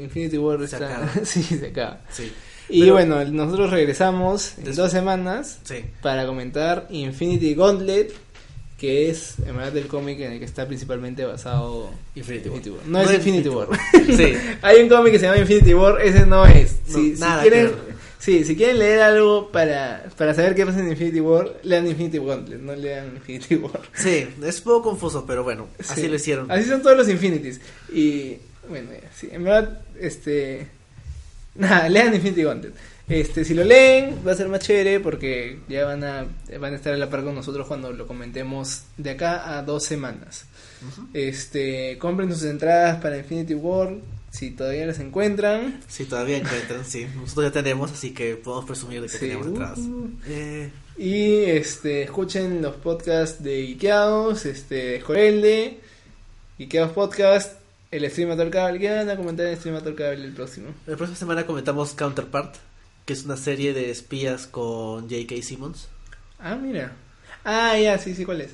S2: Infinity War
S1: Se
S2: está.
S1: acaba.
S2: sí, se acaba.
S1: Sí,
S2: Y
S1: Pero-
S2: bueno, nosotros regresamos en dos semanas
S1: sí.
S2: para comentar Infinity Gauntlet, que es en verdad el cómic en el que está principalmente basado
S1: Infinity War.
S2: No, es Infinity War.
S1: sí.
S2: Hay un cómic que se llama Infinity War, ese no es.
S1: No,
S2: Si, si
S1: nada
S2: quieren,
S1: que
S2: sí, si quieren leer algo para, para saber qué pasa en Infinity War, lean Infinity Gauntlet, no lean Infinity War.
S1: Sí, es un poco confuso, pero bueno, así
S2: Sí.
S1: lo hicieron.
S2: Así son todos los Infinities. Y bueno, sí, en verdad, este. Nada, lean Infinity Gauntlet. Este, si lo leen, va a ser más chévere porque ya van a, van a estar a la par con nosotros cuando lo comentemos de acá a dos semanas. Este, compren sus entradas para Infinity War si todavía las encuentran.
S1: Sí, todavía encuentran, sí. Nosotros ya tenemos, así que podemos presumir de que
S2: Sí.
S1: tenemos entradas.
S2: Uh.
S1: Eh,
S2: Y este, escuchen los podcasts de Ikeados, este, Jorelde, Ikeados Podcast, el Stream Cable. ¿Qué van a comentar en Stream a Cable el próximo?
S1: la próxima semana comentamos Counterpart, que es una serie de espías con J.K. Simmons.
S2: Ah, mira. Ah, ya, sí, sí, ¿cuál es?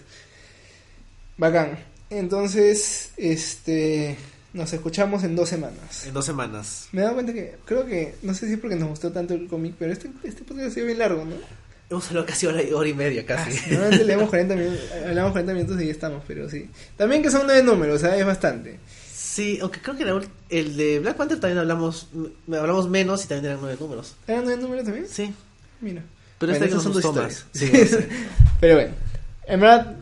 S2: Bacán. Entonces, este, nos escuchamos en dos semanas.
S1: En dos semanas.
S2: Me he dado cuenta que, creo que, no sé si es porque nos gustó tanto el cómic, pero este, este podcast ha sido bien largo, ¿no?
S1: Hemos hablado casi hora, hora y media, casi.
S2: Normalmente leemos 40 minutos, hablamos 40 minutos y ya estamos, pero sí. También que son nueve números, ¿sabes? Es bastante.
S1: Sí, aunque creo que la el de Black Panther también hablamos hablamos menos y también eran nueve números.
S2: ¿Eran nueve números también?
S1: Sí,
S2: Mira.
S1: pero
S2: Bueno,
S1: este
S2: esas
S1: son
S2: son
S1: dos
S2: historias.
S1: Sí, no sé.
S2: Pero bueno, en verdad,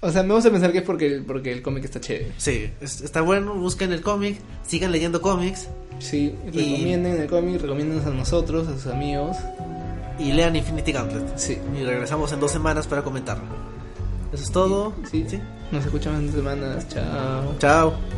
S2: o sea, me gusta pensar que es porque, porque el cómic está chévere.
S1: Sí, es- está bueno, busquen el cómic, sigan leyendo cómics
S2: Sí,
S1: Y-
S2: recomienden el cómic, recomienden a nosotros, a sus amigos.
S1: y lean Infinity Gauntlet.
S2: Sí.
S1: Y regresamos en dos semanas para comentarlo. Eso es todo.
S2: Sí.
S1: ¿Sí?
S2: Nos escuchamos en dos semanas. Chao.
S1: Chao.